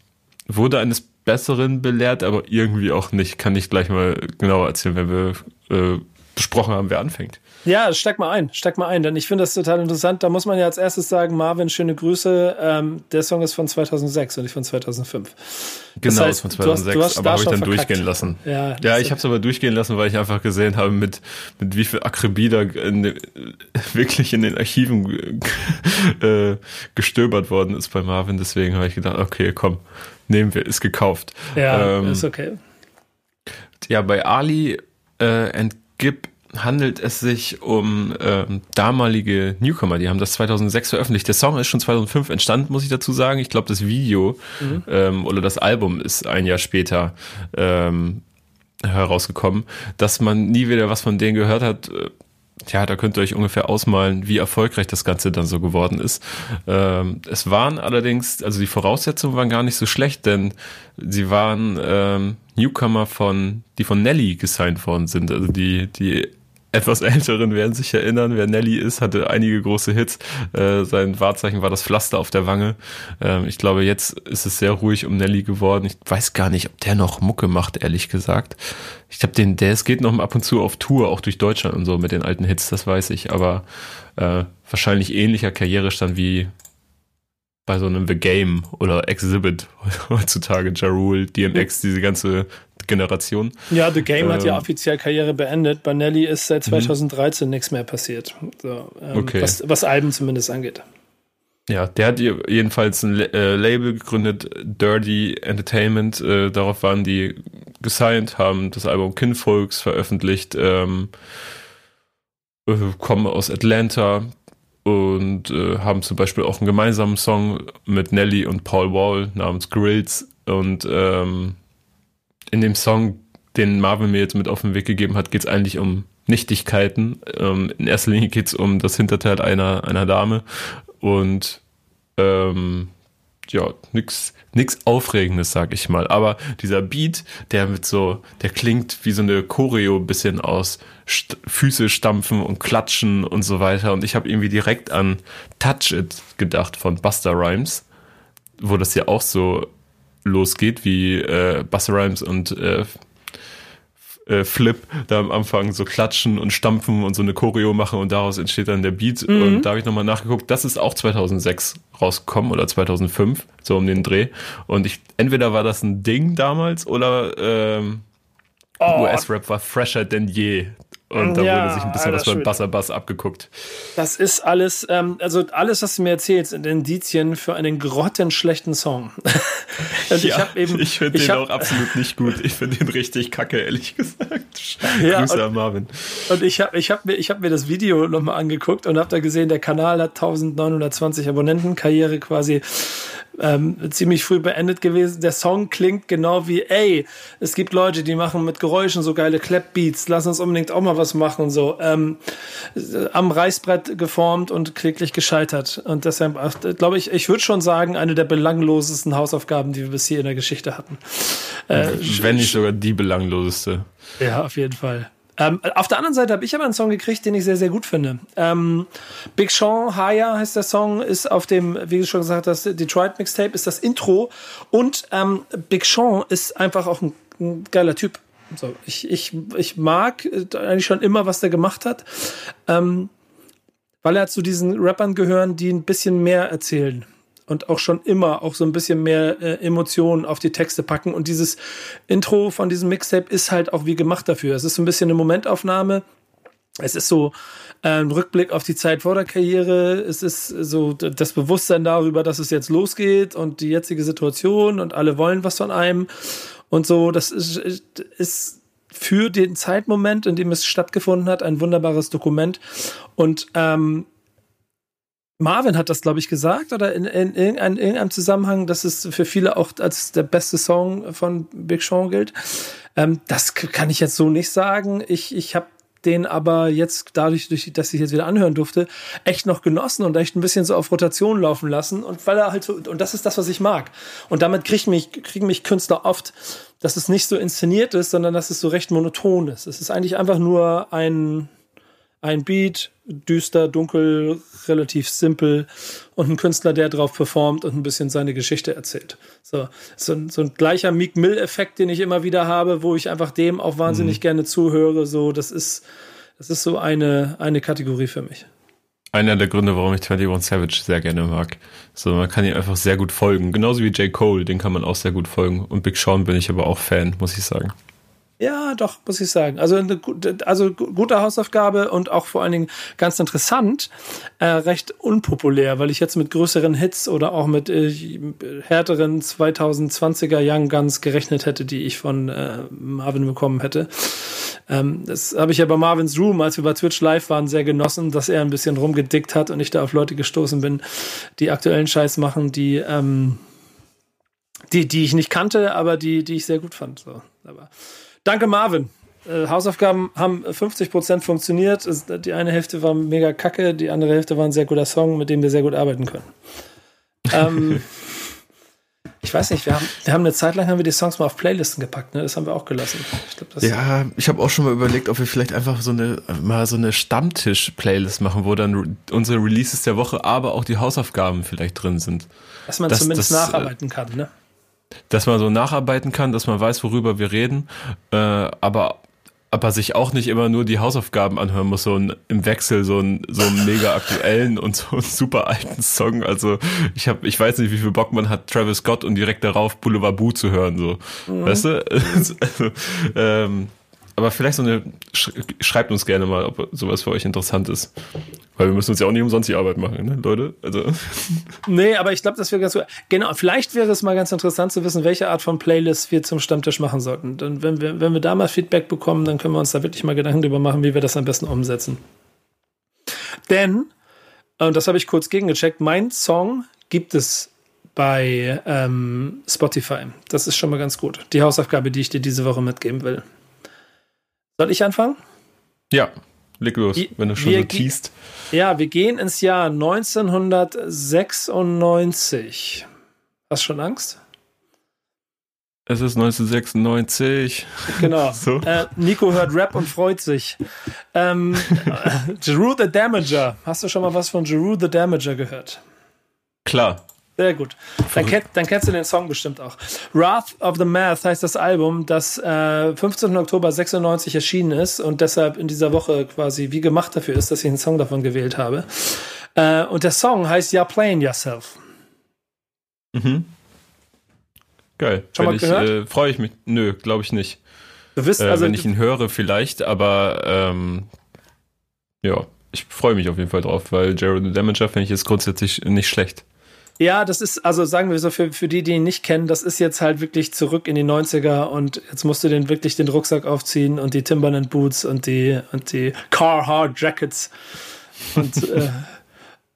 wurde eines Besseren belehrt, aber irgendwie auch nicht. Kann ich gleich mal genauer erzählen, wenn wir äh, besprochen haben, wer anfängt. Ja, steig mal ein, steig mal ein, denn ich finde das total interessant. Da muss man ja als erstes sagen, Marvin, schöne Grüße. Ähm, der Song ist von 2006 und nicht von 2005. Genau, das heißt, von 2006, du hast, du hast aber habe ich dann verkackt. durchgehen lassen. Ja, ja ich habe es aber durchgehen lassen, weil ich einfach gesehen habe, mit, mit wie viel Akribie da in, wirklich in den Archiven äh, gestöbert worden ist bei Marvin. Deswegen habe ich gedacht, okay, komm, nehmen wir, ist gekauft. Ja, ähm, ist okay. Ja, bei Ali äh, and Gib handelt es sich um äh, damalige Newcomer. Die haben das 2006 veröffentlicht. Der Song ist schon 2005 entstanden, muss ich dazu sagen. Ich glaube, das Video mhm. ähm, oder das Album ist ein Jahr später ähm, herausgekommen. Dass man nie wieder was von denen gehört hat, äh, ja, da könnt ihr euch ungefähr ausmalen, wie erfolgreich das Ganze dann so geworden ist. Ähm, es waren allerdings, also die Voraussetzungen waren gar nicht so schlecht, denn sie waren ähm, Newcomer von, die von Nelly gesigned worden sind. Also die, die etwas Älteren werden sich erinnern, wer Nelly ist, hatte einige große Hits. Äh, sein Wahrzeichen war das Pflaster auf der Wange. Ähm, ich glaube, jetzt ist es sehr ruhig um Nelly geworden. Ich weiß gar nicht, ob der noch Mucke macht, ehrlich gesagt. Ich glaube, den, der es geht noch ab und zu auf Tour, auch durch Deutschland und so mit den alten Hits, das weiß ich. Aber äh, wahrscheinlich ähnlicher Karrierestand wie bei so einem The Game oder Exhibit heutzutage, Ja Rule, DMX, diese ganze Generation. Ja, The Game ähm, hat ja ähm, offiziell Karriere beendet. Bei Nelly ist seit 2013 mhm. nichts mehr passiert. So, ähm, okay. was, was Alben zumindest angeht. Ja, der hat jedenfalls ein äh, Label gegründet, Dirty Entertainment. Äh, darauf waren die gesigned, haben das Album Kinfolks veröffentlicht, ähm, äh, kommen aus Atlanta und äh, haben zum Beispiel auch einen gemeinsamen Song mit Nelly und Paul Wall namens Grills und ähm, in dem Song, den Marvin mir jetzt mit auf den Weg gegeben hat, geht es eigentlich um Nichtigkeiten. Ähm, in erster Linie geht es um das Hinterteil einer, einer Dame und ähm, ja, nix, nix Aufregendes, sag ich mal. Aber dieser Beat, der mit so, der klingt wie so eine Choreo bisschen aus St Füße stampfen und klatschen und so weiter. Und ich habe irgendwie direkt an Touch It gedacht von Buster Rhymes, wo das ja auch so losgeht, wie äh, Buster Rhymes und äh, äh, Flip da am Anfang so klatschen und stampfen und so eine Choreo machen und daraus entsteht dann der Beat. Mhm. Und da habe ich nochmal nachgeguckt, das ist auch 2006 rausgekommen oder 2005, so um den Dreh. Und ich, entweder war das ein Ding damals oder ähm, oh. US-Rap war fresher denn je. Und da ja, wurde sich ein bisschen was beim Bassabass abgeguckt. Das ist alles, ähm, also alles, was du mir erzählst, sind Indizien für einen grottenschlechten Song. also ja, ich, ich finde den hab, auch absolut nicht gut. Ich finde den richtig kacke, ehrlich gesagt. Ja, Grüße und, an Marvin. Und ich habe ich hab mir, hab mir das Video nochmal angeguckt und habe da gesehen, der Kanal hat 1920 Abonnenten, Karriere quasi ähm, ziemlich früh beendet gewesen. Der Song klingt genau wie, ey, es gibt Leute, die machen mit Geräuschen so geile Clap-Beats, lass uns unbedingt auch mal was machen und so. Ähm, am Reißbrett geformt und kläglich gescheitert. Und deshalb, glaube ich, ich würde schon sagen, eine der belanglosesten Hausaufgaben, die wir bis hier in der Geschichte hatten. Äh, Wenn nicht sogar die belangloseste. Ja, auf jeden Fall. Ähm, auf der anderen Seite habe ich aber einen Song gekriegt, den ich sehr, sehr gut finde. Ähm, Big Sean, Haya heißt der Song, ist auf dem, wie du schon gesagt hast, Detroit Mixtape, ist das Intro. Und ähm, Big Sean ist einfach auch ein, ein geiler Typ. So, ich, ich, ich mag eigentlich schon immer, was der gemacht hat. Ähm, weil er zu diesen Rappern gehören, die ein bisschen mehr erzählen und auch schon immer auch so ein bisschen mehr äh, Emotionen auf die Texte packen. Und dieses Intro von diesem Mixtape ist halt auch wie gemacht dafür. Es ist so ein bisschen eine Momentaufnahme. Es ist so ein Rückblick auf die Zeit vor der Karriere. Es ist so das Bewusstsein darüber, dass es jetzt losgeht und die jetzige Situation und alle wollen was von einem und so. Das ist, ist für den Zeitmoment, in dem es stattgefunden hat, ein wunderbares Dokument. Und ähm, Marvin hat das, glaube ich, gesagt oder in, in, in, in, irgendeinem Zusammenhang, dass es für viele auch als der beste Song von Big Sean gilt. Ähm, das kann ich jetzt so nicht sagen. Ich, ich habe den aber jetzt dadurch, dass ich jetzt wieder anhören durfte, echt noch genossen und echt ein bisschen so auf Rotation laufen lassen und weil er halt so, und das ist das, was ich mag. Und damit kriegen mich, kriegen mich Künstler oft, dass es nicht so inszeniert ist, sondern dass es so recht monoton ist. Es ist eigentlich einfach nur ein, ein Beat, düster, dunkel, relativ simpel und ein Künstler, der drauf performt und ein bisschen seine Geschichte erzählt. So, so, so ein gleicher Meek Mill-Effekt, den ich immer wieder habe, wo ich einfach dem auch wahnsinnig mhm. gerne zuhöre. So, das ist, das ist so eine, eine Kategorie für mich. Einer der Gründe, warum ich 21 Savage sehr gerne mag. So, man kann ihm einfach sehr gut folgen. Genauso wie J. Cole, den kann man auch sehr gut folgen. Und Big Sean bin ich aber auch Fan, muss ich sagen. Ja, doch, muss ich sagen. Also, eine, also gute Hausaufgabe und auch vor allen Dingen ganz interessant, äh, recht unpopulär, weil ich jetzt mit größeren Hits oder auch mit äh, härteren 2020er Young Guns gerechnet hätte, die ich von äh, Marvin bekommen hätte. Ähm, das habe ich ja bei Marvins Room, als wir bei Twitch live waren, sehr genossen, dass er ein bisschen rumgedickt hat und ich da auf Leute gestoßen bin, die aktuellen Scheiß machen, die, ähm, die, die ich nicht kannte, aber die, die ich sehr gut fand. So. Aber Danke, Marvin. Äh, Hausaufgaben haben 50% funktioniert. Die eine Hälfte war mega kacke, die andere Hälfte war ein sehr guter Song, mit dem wir sehr gut arbeiten können. ähm, ich weiß nicht, wir haben, wir haben eine Zeit lang haben wir die Songs mal auf Playlisten gepackt, ne? Das haben wir auch gelassen. Ich glaub, ja, ich habe auch schon mal überlegt, ob wir vielleicht einfach so eine mal so eine Stammtisch-Playlist machen, wo dann unsere Releases der Woche, aber auch die Hausaufgaben vielleicht drin sind. Dass man das, zumindest das, äh, nacharbeiten kann, ne? Dass man so nacharbeiten kann, dass man weiß, worüber wir reden, äh, aber aber sich auch nicht immer nur die Hausaufgaben anhören muss, so ein, im Wechsel so einen so einen mega aktuellen und so einen super alten Song. Also ich habe, ich weiß nicht, wie viel Bock man hat, Travis Scott und direkt darauf Boulevard Boo zu hören, so, mhm. weißt du? also, ähm, aber vielleicht so eine, schreibt uns gerne mal, ob sowas für euch interessant ist. Weil wir müssen uns ja auch nicht umsonst die Arbeit machen, ne, Leute? Also. Nee, aber ich glaube, das wäre ganz gut. Genau, vielleicht wäre es mal ganz interessant zu wissen, welche Art von Playlist wir zum Stammtisch machen sollten. Dann, wenn wir, wenn wir da mal Feedback bekommen, dann können wir uns da wirklich mal Gedanken drüber machen, wie wir das am besten umsetzen. Denn, und das habe ich kurz gegengecheckt, mein Song gibt es bei ähm, Spotify. Das ist schon mal ganz gut. Die Hausaufgabe, die ich dir diese Woche mitgeben will. Soll ich anfangen? Ja, leg los, wenn du schon so teast. Ja, wir gehen ins Jahr 1996. Hast du schon Angst? Es ist 1996. Genau. So. Äh, Nico hört Rap und freut sich. Ähm, Jeru the Damager. Hast du schon mal was von Jeru the Damager gehört? Klar. Sehr gut. Dann, kenn, dann, kennst du den Song bestimmt auch. Wrath of the Math heißt das Album, das äh, 15. Oktober 96 erschienen ist und deshalb in dieser Woche quasi wie gemacht dafür ist, dass ich einen Song davon gewählt habe. Äh, und der Song heißt Ja Playing Yourself. Mhm. Geil. Schon mal gehört? Äh, Freue ich mich. Nö, glaube ich nicht. Du wirst äh, also, wenn ich ihn höre, vielleicht, aber ähm, ja, ich freue mich auf jeden Fall drauf, weil Jared the Damager finde ich jetzt grundsätzlich nicht schlecht. Ja, das ist, also sagen wir so, für, für die, die ihn nicht kennen, das ist jetzt halt wirklich zurück in die 90er und jetzt musst du den wirklich den Rucksack aufziehen und die Timberland Boots und die, und die Carhartt Jackets und, äh,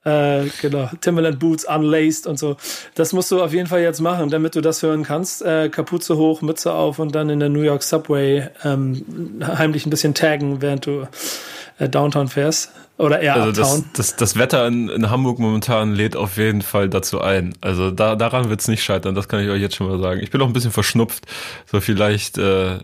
äh, genau, Timberland Boots unlaced und so. Das musst du auf jeden Fall jetzt machen, damit du das hören kannst. Äh, Kapuze hoch, Mütze auf und dann in der New York Subway ähm, heimlich ein bisschen taggen, während du äh, Downtown fährst. Oder eher also das, das, das, Wetter in, in, Hamburg momentan lädt auf jeden Fall dazu ein. Also da, daran wird es nicht scheitern, das kann ich euch jetzt schon mal sagen. Ich bin auch ein bisschen verschnupft. So vielleicht äh,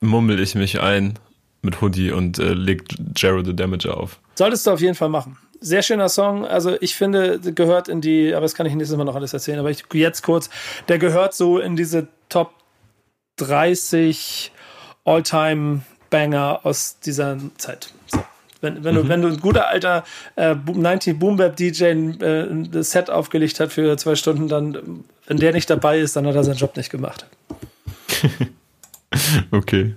mummel ich mich ein mit Hoodie und äh, legt Jared the Damager auf. Solltest du auf jeden Fall machen. Sehr schöner Song. Also ich finde, gehört in die, aber das kann ich nächstes Mal noch alles erzählen, aber ich jetzt kurz, der gehört so in diese Top 30 All-Time Banger aus dieser Zeit. So. Wenn, wenn, mhm. du, wenn du ein guter alter äh, 90 Boom Bap DJ äh, ein Set aufgelegt hat für zwei Stunden, dann, wenn der nicht dabei ist, dann hat er seinen Job nicht gemacht. okay.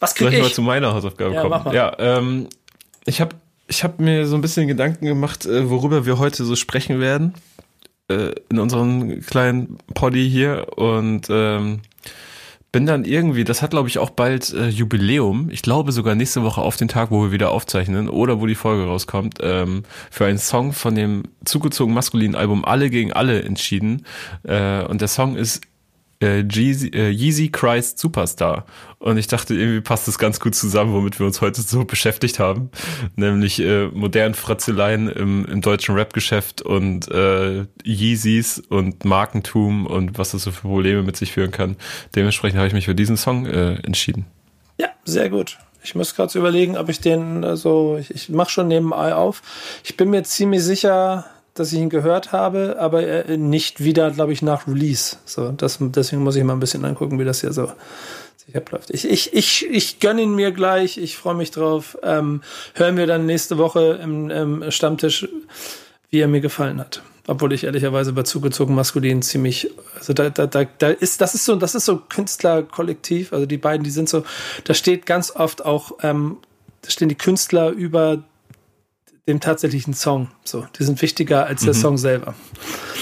Was krieg Soll ich? ich mal zu meiner Hausaufgabe ja, kommen? Ja, ähm, ich habe ich hab mir so ein bisschen Gedanken gemacht, äh, worüber wir heute so sprechen werden äh, in unserem kleinen Poddy hier und ähm, bin dann irgendwie, das hat glaube ich auch bald äh, Jubiläum, ich glaube sogar nächste Woche auf den Tag, wo wir wieder aufzeichnen oder wo die Folge rauskommt, ähm, für einen Song von dem zugezogen maskulinen Album Alle gegen Alle entschieden. Äh, und der Song ist äh, Yeezy, äh, Yeezy Christ Superstar. Und ich dachte, irgendwie passt das ganz gut zusammen, womit wir uns heute so beschäftigt haben. Nämlich äh, modernen Fratzeleien im, im deutschen Rap-Geschäft und äh, Yeezys und Markentum und was das so für Probleme mit sich führen kann. Dementsprechend habe ich mich für diesen Song äh, entschieden. Ja, sehr gut. Ich muss gerade überlegen, ob ich den, also ich, ich mache schon nebenbei auf. Ich bin mir ziemlich sicher, dass ich ihn gehört habe, aber nicht wieder, glaube ich, nach Release. So, das, deswegen muss ich mal ein bisschen angucken, wie das hier so sich abläuft. Ich, ich, ich, ich gönne ihn mir gleich, ich freue mich drauf. Ähm, hören wir dann nächste Woche im, im Stammtisch, wie er mir gefallen hat. Obwohl ich ehrlicherweise bei zugezogen maskulin ziemlich, also da, da, da, da ist, das ist so, das ist so Künstlerkollektiv. Also die beiden, die sind so, da steht ganz oft auch, ähm, da stehen die Künstler über dem tatsächlichen Song. So, die sind wichtiger als der mhm. Song selber.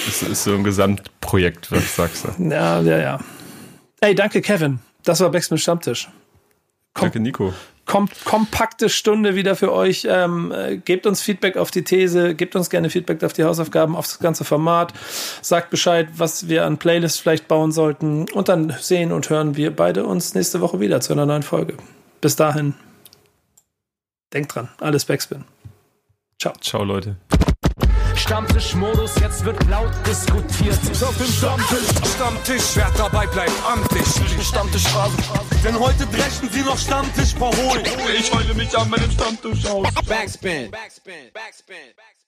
Das ist so ein Gesamtprojekt, was sagst du? Ja, ja, ja. Ey, danke, Kevin. Das war Becks mit Stammtisch. Kom danke, Nico. Kom kompakte Stunde wieder für euch. Ähm, äh, gebt uns Feedback auf die These, gebt uns gerne Feedback auf die Hausaufgaben, auf das ganze Format. Sagt Bescheid, was wir an Playlists vielleicht bauen sollten. Und dann sehen und hören wir beide uns nächste Woche wieder zu einer neuen Folge. Bis dahin. Denkt dran, alles Backspin. Ciao. Ciao, Leute. Stammtischmodus, jetzt wird laut diskutiert. Auf dem Stammtisch, Stammtisch, wer dabei bleibt, amtlich. Stammtisch Phase. Denn heute brechen sie noch Stammtisch verholen. Ich heule mich an meinem Stammtisch aus. Backspin. Backspin. Backspin. Backspin.